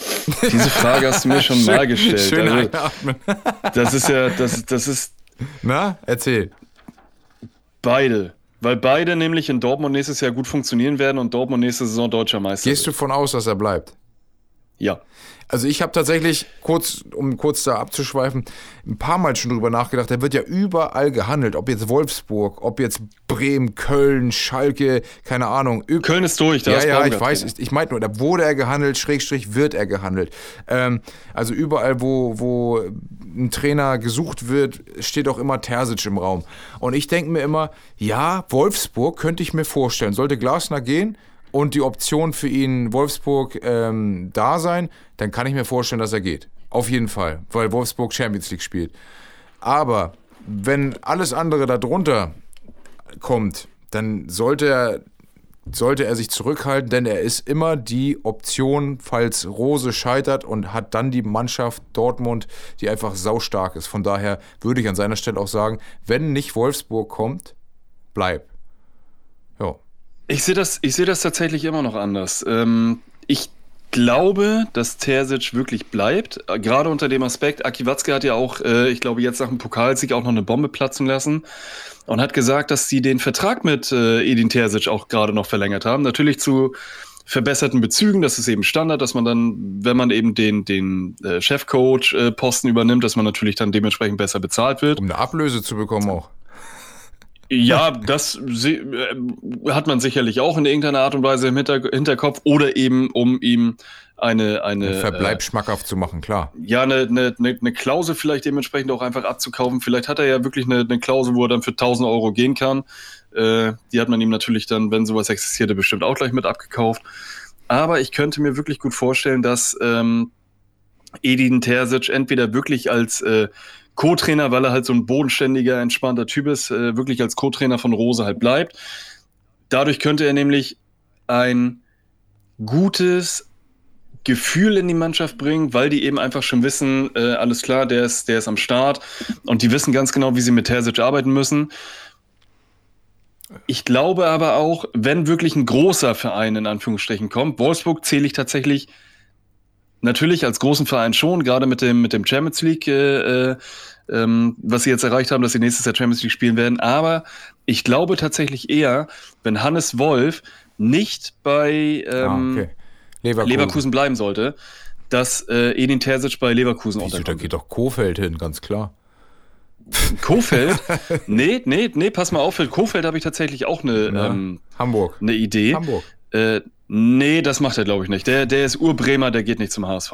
Diese Frage hast du mir schon schön, mal gestellt. Schön also, das ist ja, das, das ist. Na, erzähl. Beide. Weil beide nämlich in Dortmund nächstes Jahr gut funktionieren werden und Dortmund nächste Saison deutscher Meister Gehst du von aus, dass er bleibt? Ja. Also ich habe tatsächlich, kurz, um kurz da abzuschweifen, ein paar Mal schon drüber nachgedacht, der wird ja überall gehandelt, ob jetzt Wolfsburg, ob jetzt Bremen, Köln, Schalke, keine Ahnung. Üb Köln ist durch, da ja, ist ja, ich weiß, ich, ich meinte nur, da wurde er gehandelt, Schrägstrich wird er gehandelt. Ähm, also überall, wo, wo ein Trainer gesucht wird, steht auch immer Terzic im Raum. Und ich denke mir immer, ja, Wolfsburg könnte ich mir vorstellen. Sollte Glasner gehen und die Option für ihn Wolfsburg ähm, da sein, dann kann ich mir vorstellen, dass er geht. Auf jeden Fall, weil Wolfsburg Champions League spielt. Aber wenn alles andere darunter kommt, dann sollte er, sollte er sich zurückhalten, denn er ist immer die Option, falls Rose scheitert und hat dann die Mannschaft Dortmund, die einfach saustark ist. Von daher würde ich an seiner Stelle auch sagen, wenn nicht Wolfsburg kommt, bleib. Ja. Ich sehe das, sehe das tatsächlich immer noch anders. Ähm, ich glaube, dass Terzic wirklich bleibt, äh, gerade unter dem Aspekt. Aki Watzke hat ja auch, äh, ich glaube, jetzt nach dem Pokalsieg auch noch eine Bombe platzen lassen und hat gesagt, dass sie den Vertrag mit äh, Edin Terzic auch gerade noch verlängert haben. Natürlich zu verbesserten Bezügen, das ist eben Standard, dass man dann, wenn man eben den, den äh, Chefcoach-Posten übernimmt, dass man natürlich dann dementsprechend besser bezahlt wird. Um eine Ablöse zu bekommen auch. Ja, das äh, hat man sicherlich auch in irgendeiner Art und Weise im Hinter Hinterkopf oder eben um ihm eine eine Verbleib schmackhaft zu machen, klar. äh, ja eine, eine, eine eine Klausel vielleicht dementsprechend auch einfach abzukaufen. Vielleicht hat er ja wirklich eine, eine Klausel, wo er dann für 1000 Euro gehen kann. Äh, die hat man ihm natürlich dann, wenn sowas existierte, bestimmt auch gleich mit abgekauft. Aber ich könnte mir wirklich gut vorstellen, dass ähm, Edin Terzic entweder wirklich als äh, Co-Trainer, weil er halt so ein bodenständiger, entspannter Typ ist, äh, wirklich als Co-Trainer von Rose halt bleibt. Dadurch könnte er nämlich ein gutes Gefühl in die Mannschaft bringen, weil die eben einfach schon wissen, äh, alles klar, der ist, der ist am Start und die wissen ganz genau, wie sie mit Terzic arbeiten müssen. Ich glaube aber auch, wenn wirklich ein großer Verein in Anführungsstrichen kommt, Wolfsburg zähle ich tatsächlich natürlich als großen Verein schon, gerade mit dem, mit dem Champions League, äh, äh, ähm, was sie jetzt erreicht haben, dass sie nächstes Jahr Champions League spielen werden. Aber ich glaube tatsächlich eher, wenn Hannes Wolf nicht bei ähm, ah, okay. Leverkusen. Leverkusen bleiben sollte, dass äh, Edin Terzic bei Leverkusen Wieso, da geht doch Kofeld hin, ganz klar. Kofeld? nee, nee, nee, pass mal auf, für Kofeld habe ich tatsächlich auch eine, ähm, Hamburg. eine Idee. Hamburg. Äh, nee, das macht er, glaube ich, nicht. Der, der ist Urbremer, der geht nicht zum HSV.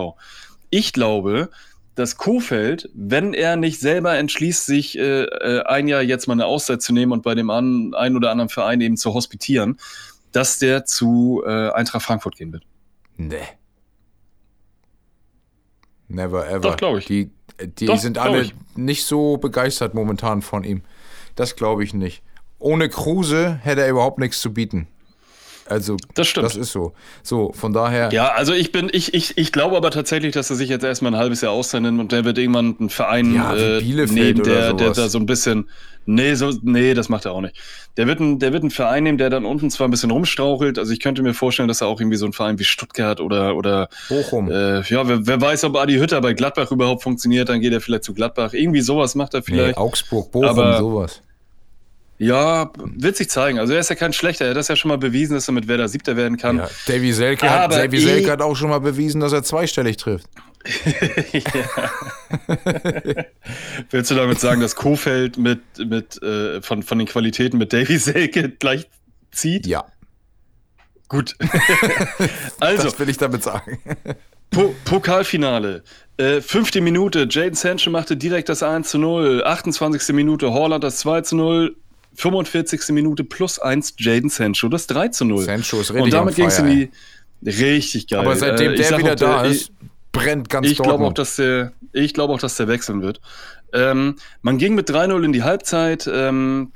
Ich glaube, dass Kofeld, wenn er nicht selber entschließt, sich äh, äh, ein Jahr jetzt mal eine Auszeit zu nehmen und bei dem an, einen oder anderen Verein eben zu hospitieren, dass der zu äh, Eintracht Frankfurt gehen wird. Nee. Never ever. Doch, glaub ich. Die, die Doch, sind alle ich. nicht so begeistert momentan von ihm. Das glaube ich nicht. Ohne Kruse hätte er überhaupt nichts zu bieten. Also, Das stimmt. Das ist so. So, von daher. Ja, also ich bin, ich, ich, ich glaube aber tatsächlich, dass er sich jetzt erstmal ein halbes Jahr auszeit nimmt und der wird irgendwann einen Verein Ja, äh, nehmen, der, der da so ein bisschen. Nee, so, nee, das macht er auch nicht. Der wird, ein, der wird einen Verein nehmen, der dann unten zwar ein bisschen rumstrauchelt. Also ich könnte mir vorstellen, dass er auch irgendwie so einen Verein wie Stuttgart oder, oder Bochum. äh, ja, wer, wer weiß, ob Adi Hütter bei Gladbach überhaupt funktioniert, dann geht er vielleicht zu Gladbach. Irgendwie sowas macht er nee, vielleicht. Augsburg, Bochum, aber- sowas. Ja, wird sich zeigen. Also er ist ja kein schlechter. Er hat das ja schon mal bewiesen, dass er mit Werder Siebter werden kann. Ja, Davy Selke, hat, Davy Selke hat auch schon mal bewiesen, dass er zweistellig trifft. Willst du damit sagen, dass Kofeld mit, mit äh, von, von den Qualitäten mit Davy Selke gleich zieht? Ja, Gut. also, das will ich damit sagen. po Pokalfinale. Äh, fünfte Minute, Jaden Sancho machte direkt das 1 zu 0. 28. Minute, Horland das 2 zu 0. 45. Minute plus 1, Jaden Sancho das 3 zu 0. Sancho ist richtig Und damit ging es in die. Richtig geil. Aber seitdem Äh, ich der wieder auch, da der- ist, brennt ganz Ich glaube auch, dass der, ich glaube auch, dass der wechseln wird. Ähm, man ging mit 3-0 in die Halbzeit ähm,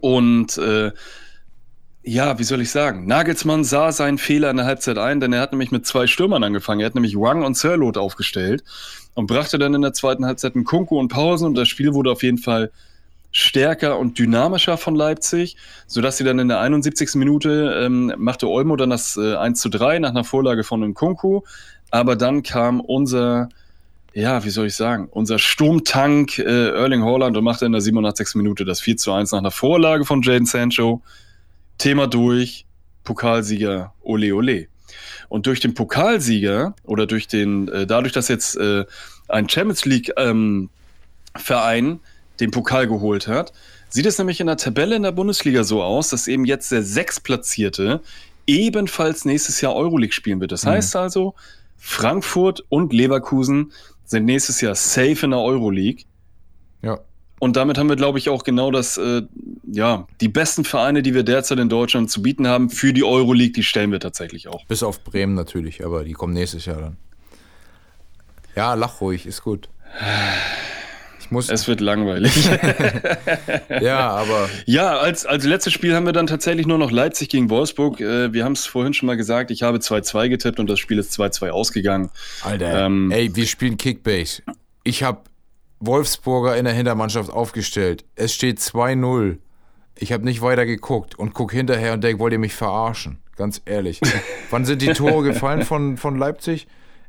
und äh, ja, wie soll ich sagen? Nagelsmann sah seinen Fehler in der Halbzeit ein, denn er hat nämlich mit zwei Stürmern angefangen. Er hat nämlich Wang und Sirlot aufgestellt und brachte dann in der zweiten Halbzeit einen Kunku und Pausen und das Spiel wurde auf jeden Fall stärker und dynamischer von Leipzig, sodass sie dann in der 71. Minute ähm, machte Olmo dann das äh, 1 zu 3 nach einer Vorlage von Nkunku. Aber dann kam unser, ja, wie soll ich sagen, unser Sturmtank äh, Erling Haaland und machte in der 87. Minute das 4 zu 1 nach einer Vorlage von Jaden Sancho. Thema durch, Pokalsieger, ole ole. Und durch den Pokalsieger oder durch den, äh, dadurch, dass jetzt äh, ein Champions League ähm, Verein den Pokal geholt hat, sieht es nämlich in der Tabelle in der Bundesliga so aus, dass eben jetzt der Sechstplatzierte ebenfalls nächstes Jahr Euroleague spielen wird. Das heißt also, Frankfurt und Leverkusen sind nächstes Jahr safe in der Euroleague. Ja. Und damit haben wir, glaube ich, auch genau das, äh, ja, die besten Vereine, die wir derzeit in Deutschland zu bieten haben, für die Euroleague, die stellen wir tatsächlich auch. Bis auf Bremen natürlich, aber die kommen nächstes Jahr dann. Ja, lach ruhig, ist gut. Ich muss. Es wird langweilig. ja, aber. Ja, als, als letztes Spiel haben wir dann tatsächlich nur noch Leipzig gegen Wolfsburg. Äh, wir haben es vorhin schon mal gesagt, ich habe 2-2 getippt und das Spiel ist 2-2 ausgegangen. Alter, Ähm, ey, wir spielen Kickbase. Ich habe Wolfsburger in der Hintermannschaft aufgestellt. Es steht 2-0. Ich habe nicht weiter geguckt und guck hinterher und denk, wollt ihr mich verarschen? Ganz ehrlich. Wann sind die Tore gefallen von, von Leipzig?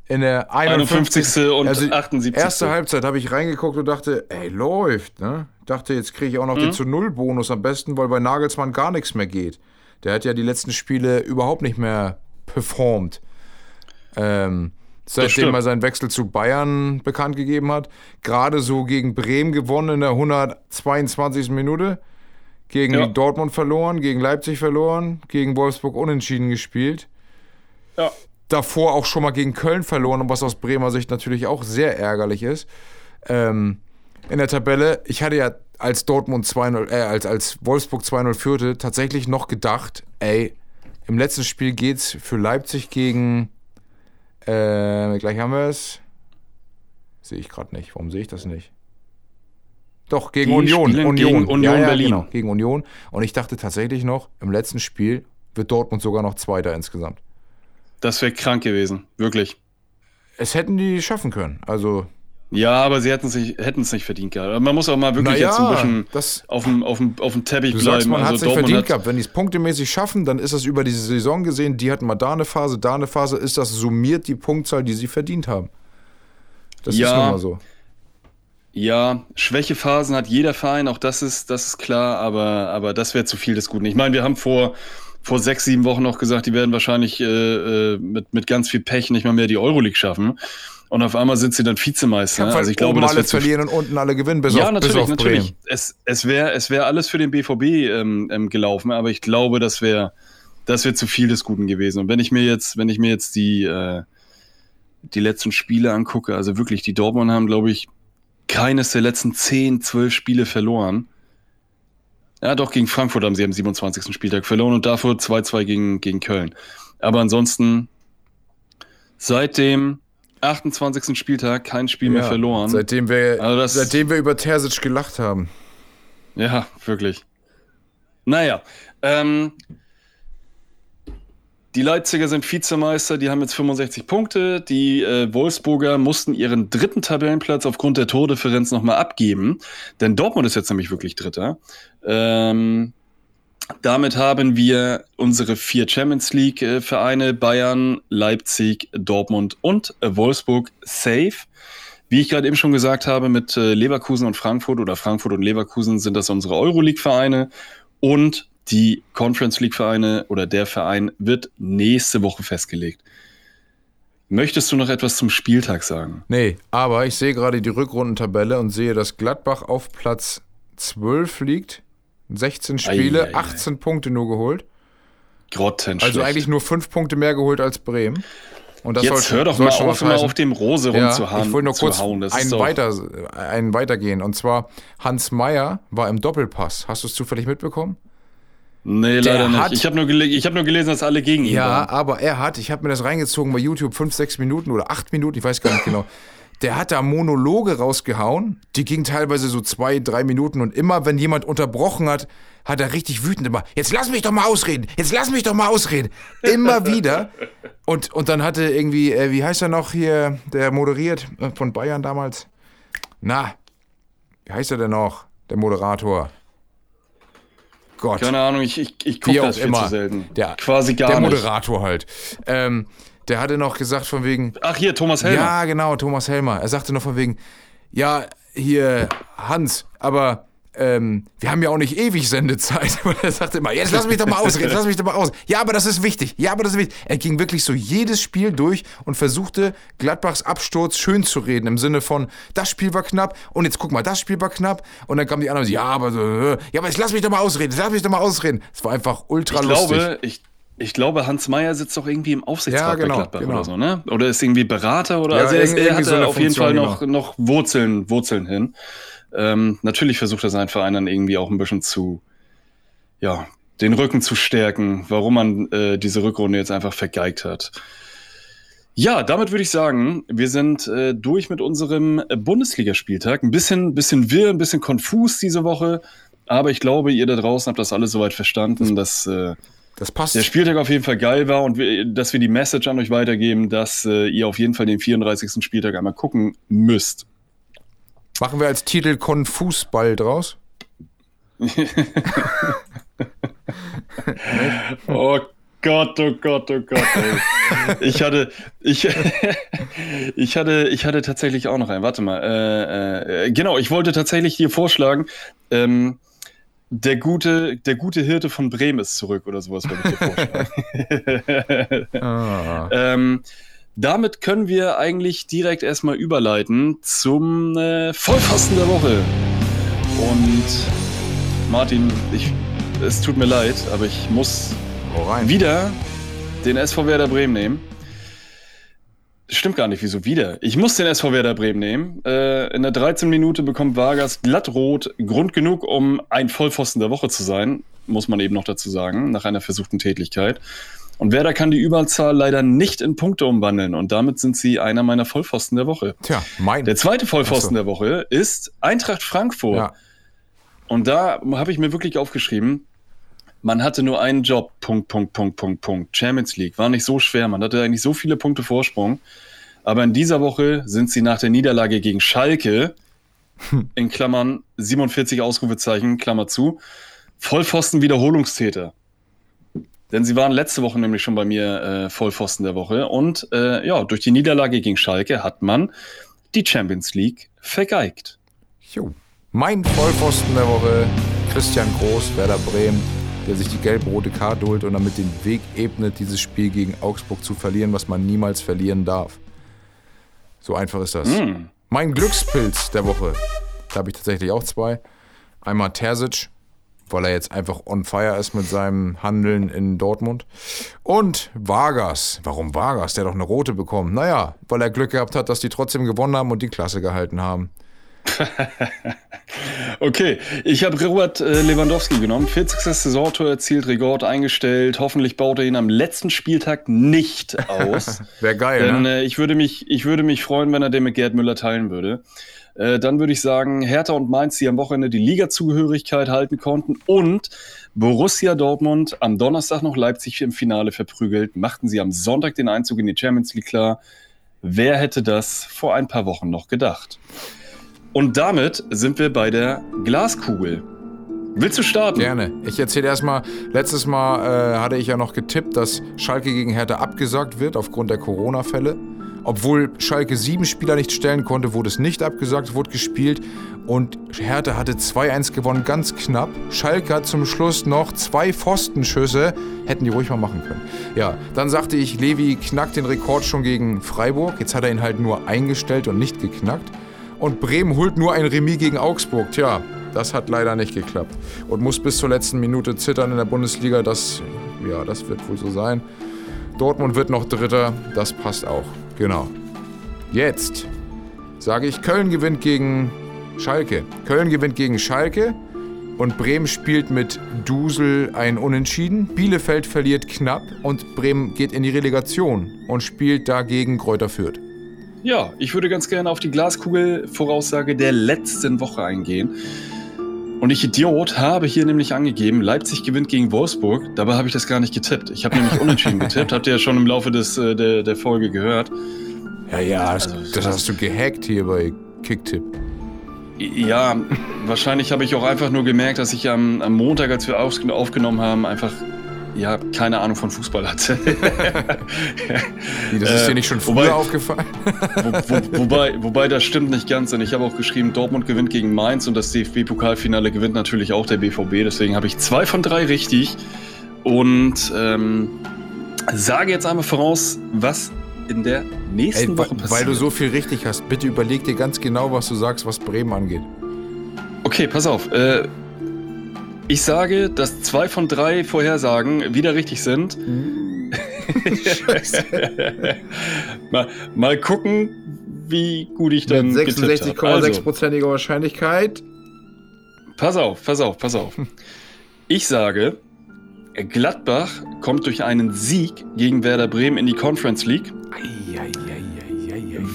In der 51. und also 78. Erste Halbzeit habe ich reingeguckt und dachte, ey, läuft. Ne? Dachte, jetzt kriege ich auch noch den zu Null Bonus am besten, weil bei Nagelsmann gar nichts mehr geht. Der hat ja die letzten Spiele überhaupt nicht mehr performt. Ähm, seitdem er seinen Wechsel zu Bayern bekannt gegeben hat. Gerade so gegen Bremen gewonnen in der 122. Minute. Gegen Ja. Dortmund verloren, gegen Leipzig verloren, gegen Wolfsburg unentschieden gespielt Ja. Davor auch schon mal gegen Köln verloren, was aus Bremer Sicht natürlich auch sehr ärgerlich ist. Ähm, in der Tabelle, ich hatte ja als Dortmund 2-0, äh, als, als Wolfsburg 2-0 führte, tatsächlich noch gedacht, ey, im letzten Spiel geht's für Leipzig gegen, äh, gleich haben wir es. Sehe ich gerade nicht. Warum sehe ich das nicht? Doch, gegen Die Union. spielen Union. gegen Union ja, ja, Berlin. Genau, gegen Union. Und ich dachte tatsächlich noch, im letzten Spiel wird Dortmund sogar noch Zweiter insgesamt. Das wäre krank gewesen, wirklich. Es hätten die schaffen können. Also, Ja, aber sie hätten es nicht, hätten's nicht verdient gehabt. Man muss auch mal wirklich Naja, jetzt ein bisschen das- auf dem, auf dem, auf dem Teppich du bleiben. sagst, man hat also sich Dortmund verdient hat, gehabt. Wenn die es punktemäßig schaffen, dann ist das über diese Saison gesehen, die hatten mal da eine Phase, da eine Phase, ist das summiert die Punktzahl, die sie verdient haben. Das Ja. ist nun mal so. Ja, Schwächephasen hat jeder Verein, auch das ist, das ist klar, aber, aber das wäre zu viel des Guten. Ich meine, wir haben vor, vor sechs, sieben Wochen noch gesagt, die werden wahrscheinlich äh, äh, mit, mit ganz viel Pech nicht mal mehr die Euroleague schaffen. Und auf einmal sind sie dann Vizemeister. Kann also ich glaube, oben das alle verlieren und unten alle gewinnen, bis ja, auf, natürlich, bis auf natürlich. Bremen. Es, es wäre es wär alles für den BVB ähm, ähm, gelaufen, aber ich glaube, das wäre das wär zu viel des Guten gewesen. Und wenn ich mir jetzt, wenn ich mir jetzt die, äh, die letzten Spiele angucke, also wirklich, die Dortmund haben, glaube ich, keines der letzten 10, 12 Spiele verloren. Ja, doch, gegen Frankfurt haben sie am 27. Spieltag verloren und davor 2-2 gegen, gegen Köln. Aber ansonsten seit dem 28. Spieltag kein Spiel mehr Ja, verloren. Seitdem wir, Also das- seitdem wir über Terzic gelacht haben. Ja, wirklich. Naja, ähm, die Leipziger sind Vizemeister, die haben jetzt 65 Punkte. Die äh, Wolfsburger mussten ihren dritten Tabellenplatz aufgrund der Tordifferenz nochmal abgeben, denn Dortmund ist jetzt nämlich wirklich Dritter. Ähm, damit haben wir unsere vier Champions League-Vereine Bayern, Leipzig, Dortmund und äh, Wolfsburg safe. Wie ich gerade eben schon gesagt habe, mit äh, Leverkusen und Frankfurt oder Frankfurt und Leverkusen sind das unsere Euroleague-Vereine und die Conference League-Vereine oder der Verein wird nächste Woche festgelegt. Möchtest du noch etwas zum Spieltag sagen? Nee, aber ich sehe gerade die Rückrundentabelle und sehe, dass Gladbach auf Platz 12 liegt. 16 Spiele, Ei, ei, ei. 18 Punkte nur geholt. Grottenschlecht. Also eigentlich nur 5 Punkte mehr geholt als Bremen. Und das Jetzt hör doch soll mal schon auf, heißen. auf dem Rose Ja, rumzuhauen. ich wollte nur kurz hauen. Einen, weiter, einen weitergehen. Und zwar Hans Meyer war im Doppelpass. Hast du es zufällig mitbekommen? Nee, Der leider hat- nicht. Ich habe nur, gele ich hab nur gelesen, dass alle gegen ihn Ja, waren. aber er hat, ich habe mir das reingezogen bei YouTube, 5, 6 Minuten oder 8 Minuten, ich weiß gar nicht genau. Der hat da Monologe rausgehauen, die gingen teilweise so zwei, drei Minuten und immer, wenn jemand unterbrochen hat, hat er richtig wütend immer, jetzt lass mich doch mal ausreden, jetzt lass mich doch mal ausreden. Immer wieder. Und, und dann hatte irgendwie, äh, wie heißt er noch hier, der moderiert äh, von Bayern damals? Na, wie heißt er denn noch, der Moderator? Gott. Keine Ahnung, ich, ich, ich gucke das viel immer. zu selten. Der, Quasi gar der nicht. Moderator halt. Ähm, der hatte noch gesagt von wegen, Ach, hier, Thomas Helmer. ja genau, Thomas Helmer. Er sagte noch von wegen, ja, hier Hans, aber ähm, wir haben ja auch nicht ewig Sendezeit. Und er sagte immer, jetzt lass mich doch mal ausreden, lass mich doch mal aus. Ja, aber das ist wichtig. Ja, aber das ist wichtig. Er ging wirklich so jedes Spiel durch und versuchte, Gladbachs Absturz schön zu reden. Im Sinne von, das Spiel war knapp und jetzt guck mal, das Spiel war knapp. Und dann kamen die anderen, ja, aber, äh, ja, aber jetzt lass mich doch mal ausreden, lass mich doch mal ausreden. Es war einfach ultra ich lustig. Glaube, ich, ich glaube, Hans Meyer sitzt doch irgendwie im Aufsichtsrat Ja, genau, bei Gladbach genau. oder so, ne? Oder ist irgendwie Berater oder Ja, also er, er hat so auf jeden Fall noch, noch Wurzeln, Wurzeln hin. Ähm, natürlich versucht er seinen Verein dann irgendwie auch ein bisschen zu, ja, den Rücken zu stärken, warum man äh, diese Rückrunde jetzt einfach vergeigt hat. Ja, damit würde ich sagen, wir sind äh, durch mit unserem Bundesligaspieltag. Ein bisschen, bisschen wirr, ein bisschen konfus diese Woche, aber ich glaube, ihr da draußen habt das alles soweit verstanden, dass äh, Das passt. der Spieltag auf jeden Fall geil war und wir, dass wir die Message an euch weitergeben, dass äh, ihr auf jeden Fall den 34. Spieltag einmal gucken müsst. Machen wir als Titel Konfusball draus? Oh Gott, oh Gott, oh Gott. Ey. Ich hatte, ich, ich hatte, ich hatte tatsächlich auch noch einen. Warte mal. Äh, äh, genau, ich wollte tatsächlich dir vorschlagen, ähm, der gute, der gute Hirte von Bremen ist zurück oder sowas wollte ich dir vorschlagen. Ah. ähm, damit können wir eigentlich direkt erstmal überleiten zum äh, Vollpfosten der Woche. Und Martin, ich, es tut mir leid, aber ich muss wieder den SV Werder Bremen nehmen. Stimmt gar nicht, wieso wieder? Ich muss den SV Werder Bremen nehmen. Äh, in der 13 Minute bekommt Vargas glattrot. Grund genug, um ein Vollpfosten der Woche zu sein, muss man eben noch dazu sagen, nach einer versuchten Tätigkeit. Und Werder kann die Überzahl leider nicht in Punkte umwandeln und damit sind sie einer meiner Vollpfosten der Woche. Tja, mein. Der zweite Vollpfosten Ach der Woche ist Eintracht Frankfurt. ja. Und da habe ich mir wirklich aufgeschrieben, man hatte nur einen Job, Punkt, Punkt, Punkt, Punkt, Punkt. Champions League war nicht so schwer, man hatte eigentlich so viele Punkte Vorsprung. Aber in dieser Woche sind sie nach der Niederlage gegen Schalke, in Klammern 47 Ausrufezeichen, Klammer zu, Vollpfosten Wiederholungstäter. Denn sie waren letzte Woche nämlich schon bei mir äh, Vollpfosten der Woche. Und äh, ja, durch die Niederlage gegen Schalke hat man die Champions League vergeigt. Jo. Mein Vollpfosten der Woche, Christian Groß, Werder Bremen, der sich die gelb-rote Karte holt und damit den Weg ebnet, dieses Spiel gegen Augsburg zu verlieren, was man niemals verlieren darf. So einfach ist das. Hm. Mein Glückspilz der Woche, da habe ich tatsächlich auch zwei. Einmal Terzic, weil er jetzt einfach on fire ist mit seinem Handeln in Dortmund. Und Vargas. Warum Vargas? Der hat doch eine rote bekommen. Naja, weil er Glück gehabt hat, dass die trotzdem gewonnen haben und die Klasse gehalten haben. Okay, ich habe Robert äh, Lewandowski genommen. 40. Saisontor erzielt, Rekord eingestellt. Hoffentlich baut er ihn am letzten Spieltag nicht aus. Wäre geil, Denn ne? äh, ich, würde mich, ich würde mich freuen, wenn er den mit Gerd Müller teilen würde. Äh, dann würde ich sagen, Hertha und Mainz, die am Wochenende die Liga-Zugehörigkeit halten konnten und Borussia Dortmund am Donnerstag noch Leipzig im Finale verprügelt, machten sie am Sonntag den Einzug in die Champions League klar. Wer hätte das vor ein paar Wochen noch gedacht? Und damit sind wir bei der Glaskugel. Willst du starten? Gerne. Ich erzähle erstmal, letztes Mal äh, hatte ich ja noch getippt, dass Schalke gegen Hertha abgesagt wird aufgrund der Corona-Fälle. Obwohl Schalke sieben Spieler nicht stellen konnte, wurde es nicht abgesagt, wurde gespielt und Hertha hatte 2-1 gewonnen, ganz knapp. Schalke hat zum Schluss noch zwei Pfostenschüsse, hätten die ruhig mal machen können. Ja, dann sagte ich, Levi knackt den Rekord schon gegen Freiburg. Jetzt hat er ihn halt nur eingestellt und nicht geknackt. Und Bremen holt nur ein Remis gegen Augsburg. Tja, das hat leider nicht geklappt. Und muss bis zur letzten Minute zittern in der Bundesliga. Das, ja, das wird wohl so sein. Dortmund wird noch Dritter. Das passt auch. Genau. Jetzt sage ich, Köln gewinnt gegen Schalke. Köln gewinnt gegen Schalke. Und Bremen spielt mit Dusel ein Unentschieden. Bielefeld verliert knapp und Bremen geht in die Relegation und spielt dagegen Kräuter Fürth. Ja, ich würde ganz gerne auf die Glaskugel-Voraussage der letzten Woche eingehen. Und ich Idiot habe hier nämlich angegeben, Leipzig gewinnt gegen Wolfsburg. Dabei habe ich das gar nicht getippt. Ich habe nämlich unentschieden getippt. Habt ihr ja schon im Laufe des, äh, der, der Folge gehört. Ja, ja, das, Also, das hast du gehackt hier bei Kicktipp. Ja, wahrscheinlich habe ich auch einfach nur gemerkt, dass ich am, am Montag, als wir auf, aufgenommen haben, einfach ja keine Ahnung von Fußball hatte. Wie, das ist Äh, dir nicht schon früher wobei- aufgefallen? Wo, wo, wobei, wobei das stimmt nicht ganz, denn ich habe auch geschrieben, Dortmund gewinnt gegen Mainz und das DFB-Pokalfinale gewinnt natürlich auch der BVB. Deswegen habe ich zwei von drei richtig und ähm, sage jetzt einmal voraus, was in der nächsten Ey, Woche passiert. weil du so viel richtig hast, bitte überleg dir ganz genau, was du sagst, was Bremen angeht. Okay, pass auf. Äh, ich sage, dass zwei von drei Vorhersagen wieder richtig sind. mal, mal gucken, wie gut ich dann Mit getippt habe. Also, 66,6%iger Wahrscheinlichkeit. pass auf, pass auf, pass auf. Ich sage, Gladbach kommt durch einen Sieg gegen Werder Bremen in die Conference League.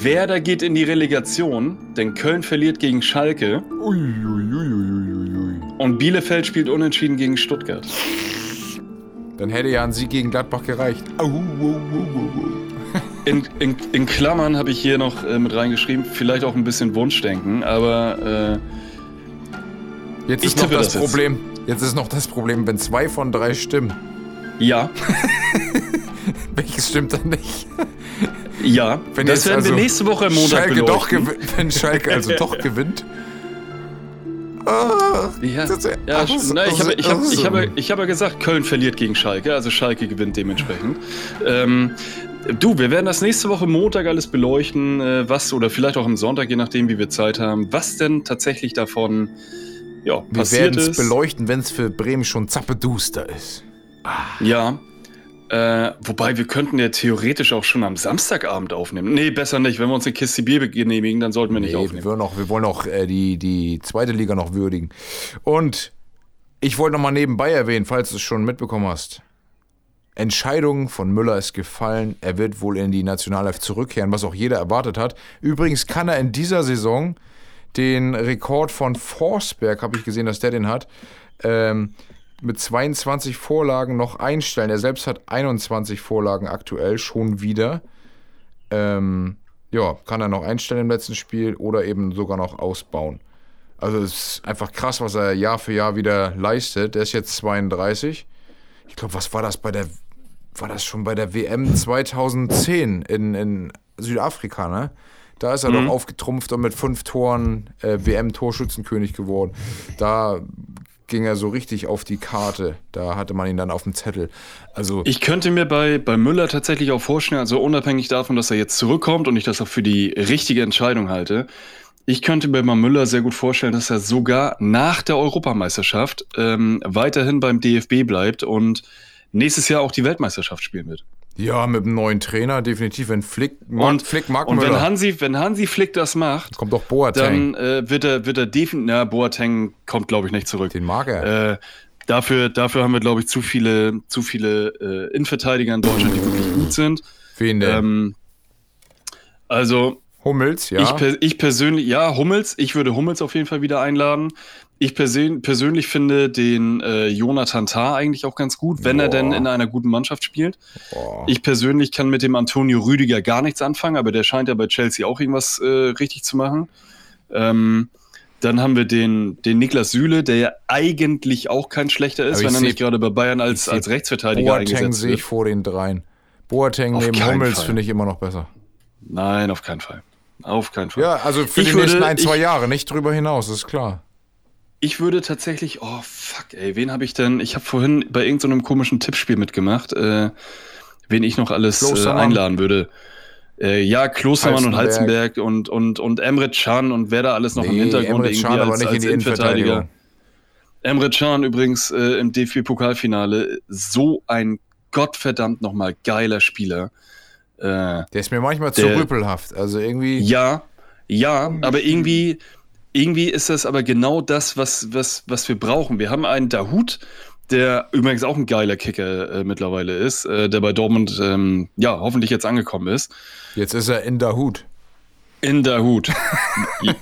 Werder geht in die Relegation, denn Köln verliert gegen Schalke Uiuiuiuiui. Und Bielefeld spielt unentschieden gegen Stuttgart. Dann hätte ja ein Sieg gegen Gladbach gereicht. Au, au, au, au, In, in, in Klammern habe ich hier noch äh, mit reingeschrieben, vielleicht auch ein bisschen Wunschdenken, aber au. Jetzt Ich ist noch das, das jetzt. Problem. Jetzt ist noch das Problem, wenn zwei von drei stimmen. äh, ja, Welches stimmt dann nicht? ja. Wenn das jetzt werden wir also nächste Woche im Montag Schalke doch wenn Schalke also doch gewinnt. Ah, Ja, ja na, ich, habe, ich, habe, ach, ich, habe, ich habe gesagt, Köln verliert gegen Schalke, also Schalke gewinnt dementsprechend. Ähm, du, wir werden das nächste Woche Montag alles beleuchten, äh, was, oder vielleicht auch am Sonntag, je nachdem, wie wir Zeit haben, was denn tatsächlich davon ja, Wir passiert werden es ist. beleuchten, wenn es für Bremen schon zappeduster ist. Ja. Äh, wobei wir könnten ja theoretisch auch schon am Samstagabend aufnehmen. Nee, besser nicht. Wenn wir uns eine Kiste Bier genehmigen, dann sollten wir nicht Nee, wir aufnehmen. wollen auch, wir wollen auch äh, die, die zweite Liga noch würdigen. Und ich wollte noch mal nebenbei erwähnen, falls du es schon mitbekommen hast. Entscheidung von Müller ist gefallen. Er wird wohl in die Nationalelf zurückkehren, was auch jeder erwartet hat. Übrigens kann er in dieser Saison den Rekord von Forsberg, habe ich gesehen, dass der den hat, ähm, mit 22 Vorlagen noch einstellen. Er selbst hat 21 Vorlagen aktuell schon wieder. Ähm, ja, kann er noch einstellen im letzten Spiel oder eben sogar noch ausbauen. Also es ist einfach krass, was er Jahr für Jahr wieder leistet. Der ist jetzt 32. Ich glaube, was war das bei der, war das schon bei der WM 2010 in, in Südafrika, ne? Da ist er doch aufgetrumpft und mit fünf Toren äh, WM-Torschützenkönig geworden. Da ging er so richtig auf die Karte. Da hatte man ihn dann auf dem Zettel. Also Ich könnte mir bei, bei Müller tatsächlich auch vorstellen, also unabhängig davon, dass er jetzt zurückkommt und ich das auch für die richtige Entscheidung halte, ich könnte mir bei Müller sehr gut vorstellen, dass er sogar nach der Europameisterschaft ähm, weiterhin beim DFB bleibt und nächstes Jahr auch die Weltmeisterschaft spielen wird. Ja, mit einem neuen Trainer definitiv. Wenn Flick, mag, Und, Flick mag und wenn. Hansi, wenn Hansi Flick das macht, kommt doch Boateng. dann äh, wird er, wird er definitiv, na, Boateng kommt, glaube ich, nicht zurück. Den mag er. Äh, dafür, dafür haben wir, glaube ich, zu viele, zu viele äh, Innenverteidiger in Deutschland, die wirklich gut sind. Wen denn? Ähm, also, Hummels, ja. ich, per, ich persönlich, ja, Hummels, ich würde Hummels auf jeden Fall wieder einladen. Ich persön, persönlich finde den äh, Jonathan Tah eigentlich auch ganz gut, wenn er Boah. denn in einer guten Mannschaft spielt. Boah. Ich persönlich kann mit dem Antonio Rüdiger gar nichts anfangen, aber der scheint ja bei Chelsea auch irgendwas äh, richtig zu machen. Ähm, dann haben wir den, den Niklas Süle, der ja eigentlich auch kein schlechter ist, wenn er nicht gerade bei Bayern als, als Rechtsverteidiger Boateng eingesetzt sehe ich vor den dreien. Boateng Auf neben Hummels finde ich immer noch besser. Nein, auf keinen Fall. Auf keinen Fall. Ja, also für Ich die würde- nächsten ein, zwei ich- Jahre, nicht drüber hinaus, ist klar. Ich würde tatsächlich, oh fuck, ey, wen habe ich denn? Ich habe vorhin bei irgendeinem komischen Tippspiel mitgemacht, äh, wen ich noch alles äh, einladen würde. Äh, ja, Klostermann und. Halzenberg und, und, und Emre Can und wer da alles noch im Hintergrund Emre Can aber nicht in die Innenverteidigung. Emre Can übrigens äh, im DFB-Pokalfinale, so ein gottverdammt nochmal geiler Spieler. Äh, Der ist mir manchmal zu Der- rüpelhaft. Also irgendwie. ja, ja, aber irgendwie, irgendwie ist das aber genau das, was, was, was wir brauchen. Wir haben einen Dahut, der übrigens auch ein geiler Kicker äh, mittlerweile ist, äh, der bei Dortmund ähm, ja hoffentlich jetzt angekommen ist. Jetzt ist er in der Hut. In der Hut. you,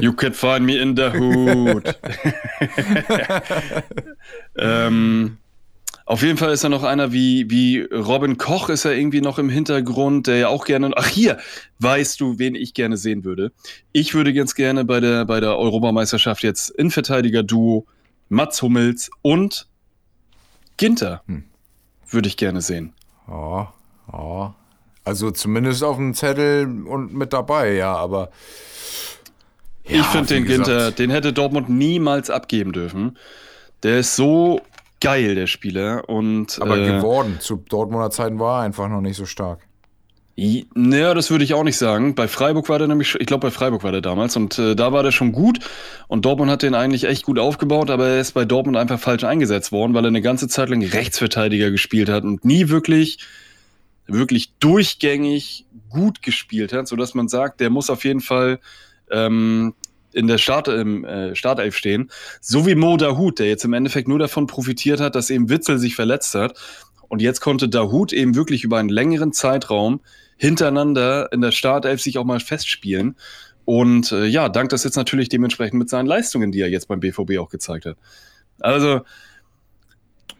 you can find me in der Hut. ähm, auf jeden Fall ist da noch einer wie, wie Robin Koch, ist er irgendwie noch im Hintergrund, der ja auch gerne. Ach, hier, weißt du, wen ich gerne sehen würde? Ich würde ganz gerne bei der, bei der Europameisterschaft jetzt Innenverteidiger-Duo Mats Hummels und Ginter. Hm. würde ich gerne sehen. Ja, ja. Also zumindest auf dem Zettel und mit dabei, ja, aber. ich Ja, finde wie den gesagt, Ginter, den hätte Dortmund niemals abgeben dürfen. Der ist so geil, der Spieler. Und, Aber äh, geworden. Zu Dortmunder Zeiten war er einfach noch nicht so stark. Naja, das würde ich auch nicht sagen. Bei Freiburg war der nämlich, ich glaube, bei Freiburg war der damals und äh, da war der schon gut und Dortmund hat den eigentlich echt gut aufgebaut, aber er ist bei Dortmund einfach falsch eingesetzt worden, weil er eine ganze Zeit lang Rechtsverteidiger gespielt hat und nie wirklich, wirklich durchgängig gut gespielt hat, sodass man sagt, der muss auf jeden Fall ähm, in der Start, im, äh, Startelf stehen. So wie Mo Dahut, der jetzt im Endeffekt nur davon profitiert hat, dass eben Witzel sich verletzt hat. Und jetzt konnte Dahut eben wirklich über einen längeren Zeitraum hintereinander in der Startelf sich auch mal festspielen. Und äh, ja, dank das jetzt natürlich dementsprechend mit seinen Leistungen, die er jetzt beim BVB auch gezeigt hat. Also,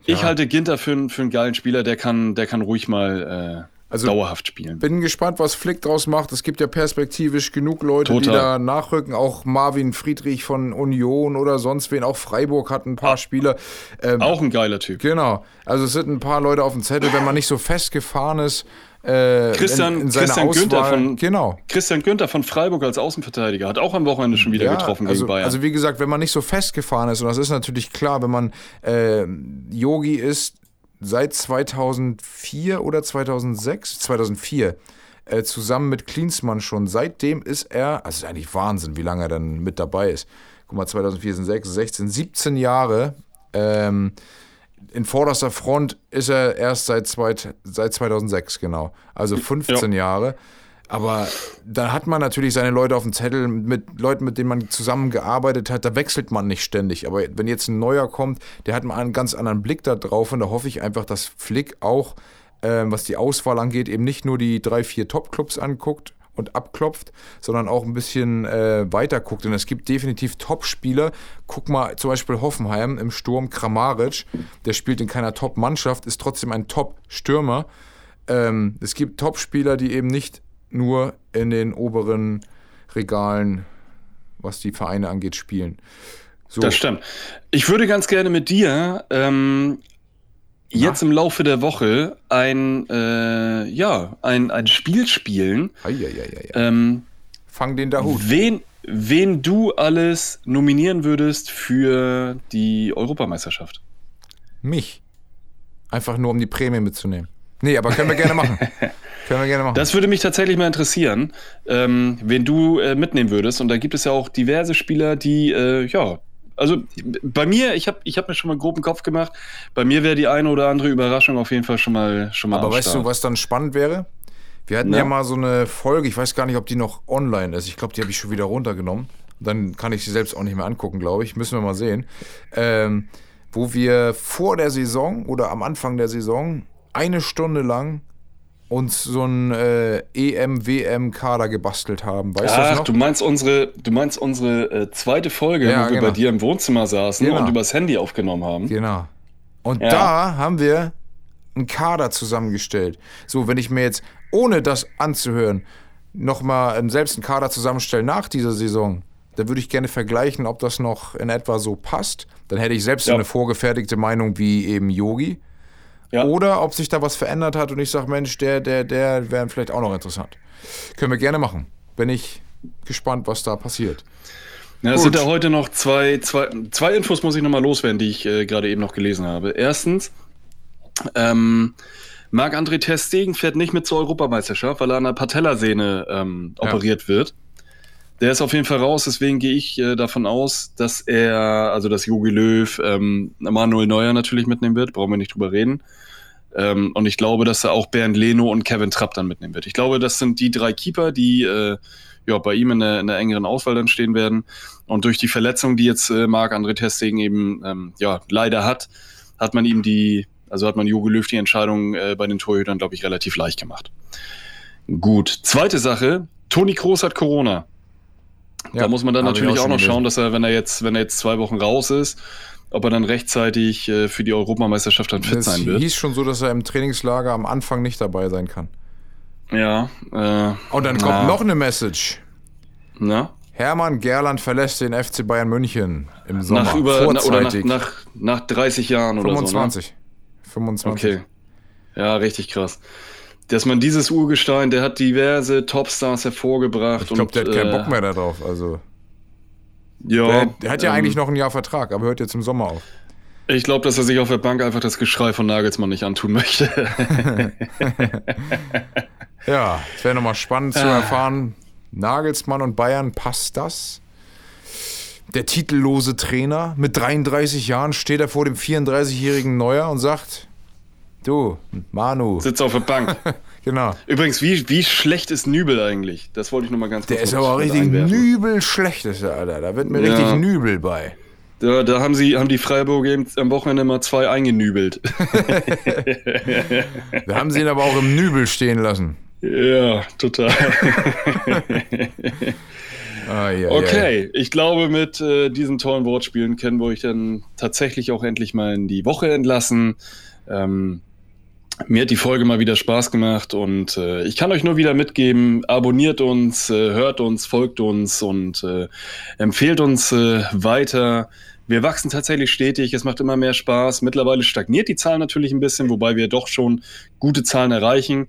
ich Ja. halte Ginter für, einen- für einen geilen Spieler, der kann, der kann ruhig mal äh, Also- dauerhaft spielen. Bin gespannt, was Flick draus macht. Es gibt ja perspektivisch genug Leute, die Total. da nachrücken. Auch Marvin Friedrich von Union oder sonst wen. Auch Freiburg hat ein paar Spieler. Ähm, Auch ein geiler Typ. Genau. Also es sind ein paar Leute auf dem Zettel, wenn man nicht so festgefahren ist. Äh, Christian- in, in Christian. Günther von- Genau. Christian Günther von Freiburg als Außenverteidiger hat auch am Wochenende schon wieder getroffen also, gegen Bayern. Also wie gesagt, wenn man nicht so festgefahren ist, und das ist natürlich klar, wenn man äh, Yogi ist seit 2004 oder 2006, 2004, äh, zusammen mit Klinsmann schon. Seitdem ist er, also ist eigentlich Wahnsinn, wie lange er dann mit dabei ist. Guck mal, 2004 sind 6, 16, 17 Jahre. Ähm, in vorderster Front ist er erst seit, zweit, seit 2006, genau. Also 15 Jahre. Aber da hat man natürlich seine Leute auf dem Zettel mit Leuten, mit denen man zusammengearbeitet hat. Da wechselt man nicht ständig. Aber wenn jetzt ein neuer kommt, der hat mal einen ganz anderen Blick da drauf. Und da hoffe ich einfach, dass Flick auch, ähm, was die Auswahl angeht, eben nicht nur die drei, vier Top-Clubs anguckt und abklopft, sondern auch ein bisschen äh, weiter guckt. Und es gibt definitiv Top-Spieler. Guck mal, zum Beispiel Hoffenheim im Sturm, Kramaric, der spielt in keiner Top-Mannschaft, ist trotzdem ein Top-Stürmer. Ähm, es gibt Top-Spieler, die eben nicht nur in den oberen Regalen, was die Vereine angeht, spielen. So, Das stimmt. Ich würde ganz gerne mit dir ähm, jetzt im Laufe der Woche ein, äh, ja, ein, ein Spiel spielen. Ähm, Fang den da Hut. wen, wen du alles nominieren würdest für die Europameisterschaft. Mich. Einfach nur, um die Prämie mitzunehmen. Nee, aber können wir gerne machen. können wir gerne machen. Das würde mich tatsächlich mal interessieren, ähm, wen du äh, mitnehmen würdest. Und da gibt es ja auch diverse Spieler, die, äh, ja, also bei mir, ich habe ich hab mir schon mal grob im Kopf gemacht, bei mir wäre die eine oder andere Überraschung auf jeden Fall schon mal schon mal Aber weißt Start. du, was dann spannend wäre? Wir hatten ja. Ja. mal so eine Folge, ich weiß gar nicht, ob die noch online ist. Ich glaube, die habe ich schon wieder runtergenommen. Dann kann ich sie selbst auch nicht mehr angucken, glaube ich. Müssen wir mal sehen. Ähm, wo wir vor der Saison oder am Anfang der Saison eine Stunde lang uns so ein äh, EM-WM-Kader gebastelt haben. Weißt Ach, du meinst unsere, du meinst unsere äh, zweite Folge, Ja, wo wir genau. bei dir im Wohnzimmer saßen Genau. und übers Handy aufgenommen haben. Genau. Und Ja. da haben wir einen Kader zusammengestellt. So, wenn ich mir jetzt, ohne das anzuhören, nochmal selbst einen Kader zusammenstelle nach dieser Saison, dann würde ich gerne vergleichen, ob das noch in etwa so passt. Dann hätte ich selbst Ja. eine vorgefertigte Meinung wie eben Yogi. Ja. Oder ob sich da was verändert hat und ich sage, Mensch, der, der, der wäre vielleicht auch noch interessant. Können wir gerne machen. Bin ich gespannt, was da passiert. Ja, es sind da heute noch zwei, zwei, zwei Infos, muss ich nochmal loswerden, die ich äh, gerade eben noch gelesen habe. Erstens, ähm, Marc-André Ter Stegen fährt nicht mit zur Europameisterschaft, weil er an der Patellasehne ähm, Ja. operiert wird. Der ist auf jeden Fall raus, deswegen gehe ich äh, davon aus, dass er, also dass Jogi Löw ähm, Manuel Neuer natürlich mitnehmen wird, brauchen wir nicht drüber reden. Ähm, und ich glaube, dass er auch Bernd Leno und Kevin Trapp dann mitnehmen wird. Ich glaube, das sind die drei Keeper, die äh, ja, bei ihm in der, in der engeren Auswahl dann stehen werden. Und durch die Verletzung, die jetzt äh, Marc-André Testegen eben ähm, ja, leider hat, hat man ihm die, also hat man Jogi Löw die Entscheidung äh, bei den Torhütern, glaube ich, relativ leicht gemacht. Gut. Zweite Sache, Toni Kroos hat Corona. Ja, da muss man dann natürlich auch auch, noch schauen, dass er, wenn er jetzt, wenn er jetzt zwei Wochen raus ist, ob er dann rechtzeitig äh, für die Europameisterschaft dann fit Es sein wird. hieß schon so, dass er im Trainingslager am Anfang nicht dabei sein kann. Ja, äh, Und dann kommt na, noch eine Message. Na? Hermann Gerland verlässt den FC Bayern München im Sommer. Nach über na, oder nach, nach, nach 30 Jahren oder 25. so. 25. Ne? Okay. Ja, richtig krass. Dass man dieses Urgestein, der hat diverse Topstars hervorgebracht. Ich glaube, der hat keinen äh, Bock mehr darauf. Also, Ja, der, der hat ja ähm, eigentlich noch ein Jahr Vertrag, aber hört jetzt im Sommer auf. Ich glaube, dass er sich auf der Bank einfach das Geschrei von Nagelsmann nicht antun möchte. Ja, es wäre nochmal spannend zu Ah. erfahren. Nagelsmann und Bayern, passt das? Der titellose Trainer mit 33 Jahren steht er vor dem 34-jährigen Neuer und sagt: Du, Manu, Sitzt auf der Bank. genau. Übrigens, wie, wie schlecht ist Nübel eigentlich? Das wollte ich noch mal ganz kurz Der ist aber richtig nübel schlecht, ist der, Alter. Da wird mir Ja. richtig Nübel bei. Da, da haben, sie, haben die Freiburger eben am Wochenende mal zwei eingenübelt. Da haben sie ihn aber auch im Nübel stehen lassen. ja, total. Ah, ja, Okay, ich glaube, mit äh, diesen tollen Wortspielen können wir euch dann tatsächlich auch endlich mal in die Woche entlassen. Ähm, mir hat die Folge mal wieder Spaß gemacht und äh, ich kann euch nur wieder mitgeben, abonniert uns, äh, hört uns, folgt uns und äh, empfehlt uns äh, weiter. Wir wachsen tatsächlich stetig, es macht immer mehr Spaß. Mittlerweile stagniert die Zahl natürlich ein bisschen, wobei wir doch schon gute Zahlen erreichen.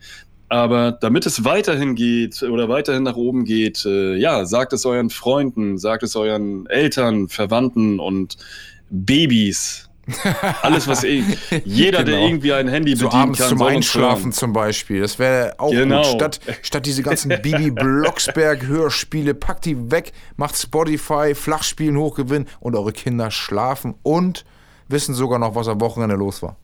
Aber damit es weiterhin geht oder weiterhin nach oben geht, äh, ja, sagt es euren Freunden, sagt es euren Eltern, Verwandten und Babys. Alles, was eh, jeder, der Genau. irgendwie ein Handy So bedienen abends kann, zum Einschlafen hören. zum Beispiel. Das wäre auch Genau. gut. Statt, statt diese ganzen Bibi Blocksberg Hörspiele, packt die weg, macht Spotify, Flachspielen hochgewinnen und eure Kinder schlafen und wissen sogar noch, was am Wochenende los war.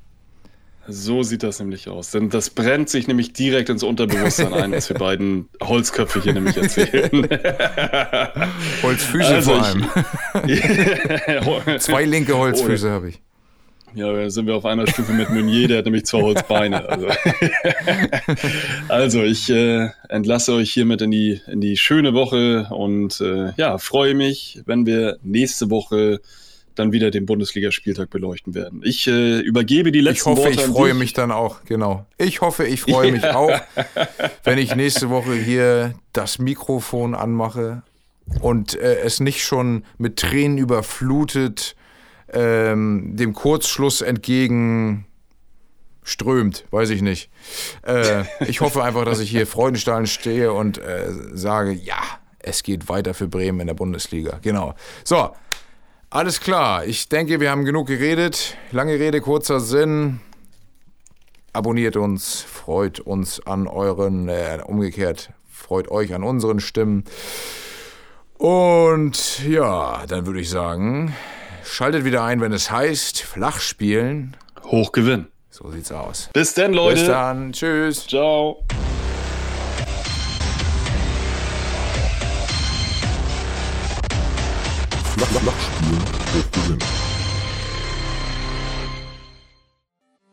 So sieht das nämlich aus. Denn das brennt sich nämlich direkt ins Unterbewusstsein ein, was wir beiden Holzköpfe hier nämlich erzählen. Holzfüße Also vor ich- allem. Zwei linke Holzfüße habe ich. Ja, da sind wir auf einer Stufe mit Meunier, der hat nämlich zwei Holzbeine. Also, also ich äh, entlasse euch hiermit in die, in die schöne Woche und äh, ja, freue mich, wenn wir nächste Woche dann wieder den Bundesligaspieltag beleuchten werden. Ich äh, übergebe die Ich letzten hoffe, Worte ich freue mich dann auch, genau. Ich hoffe, ich freue mich auch, wenn ich nächste Woche hier das Mikrofon anmache und äh, es nicht schon mit Tränen überflutet ähm, dem Kurzschluss entgegen strömt, weiß ich nicht. Äh, ich hoffe einfach, dass ich hier Freudenstein stehe und äh, sage, ja, es geht weiter für Bremen in der Bundesliga. Genau. So, alles klar. Ich denke, wir haben genug geredet. Lange Rede, kurzer Sinn. Abonniert uns, freut uns an euren, äh, umgekehrt, freut euch an unseren Stimmen. Und ja, dann würde ich sagen, schaltet wieder ein, wenn es heißt, flach spielen. Hochgewinn. So sieht's aus. Bis dann, Leute. Bis dann. Tschüss. Ciao.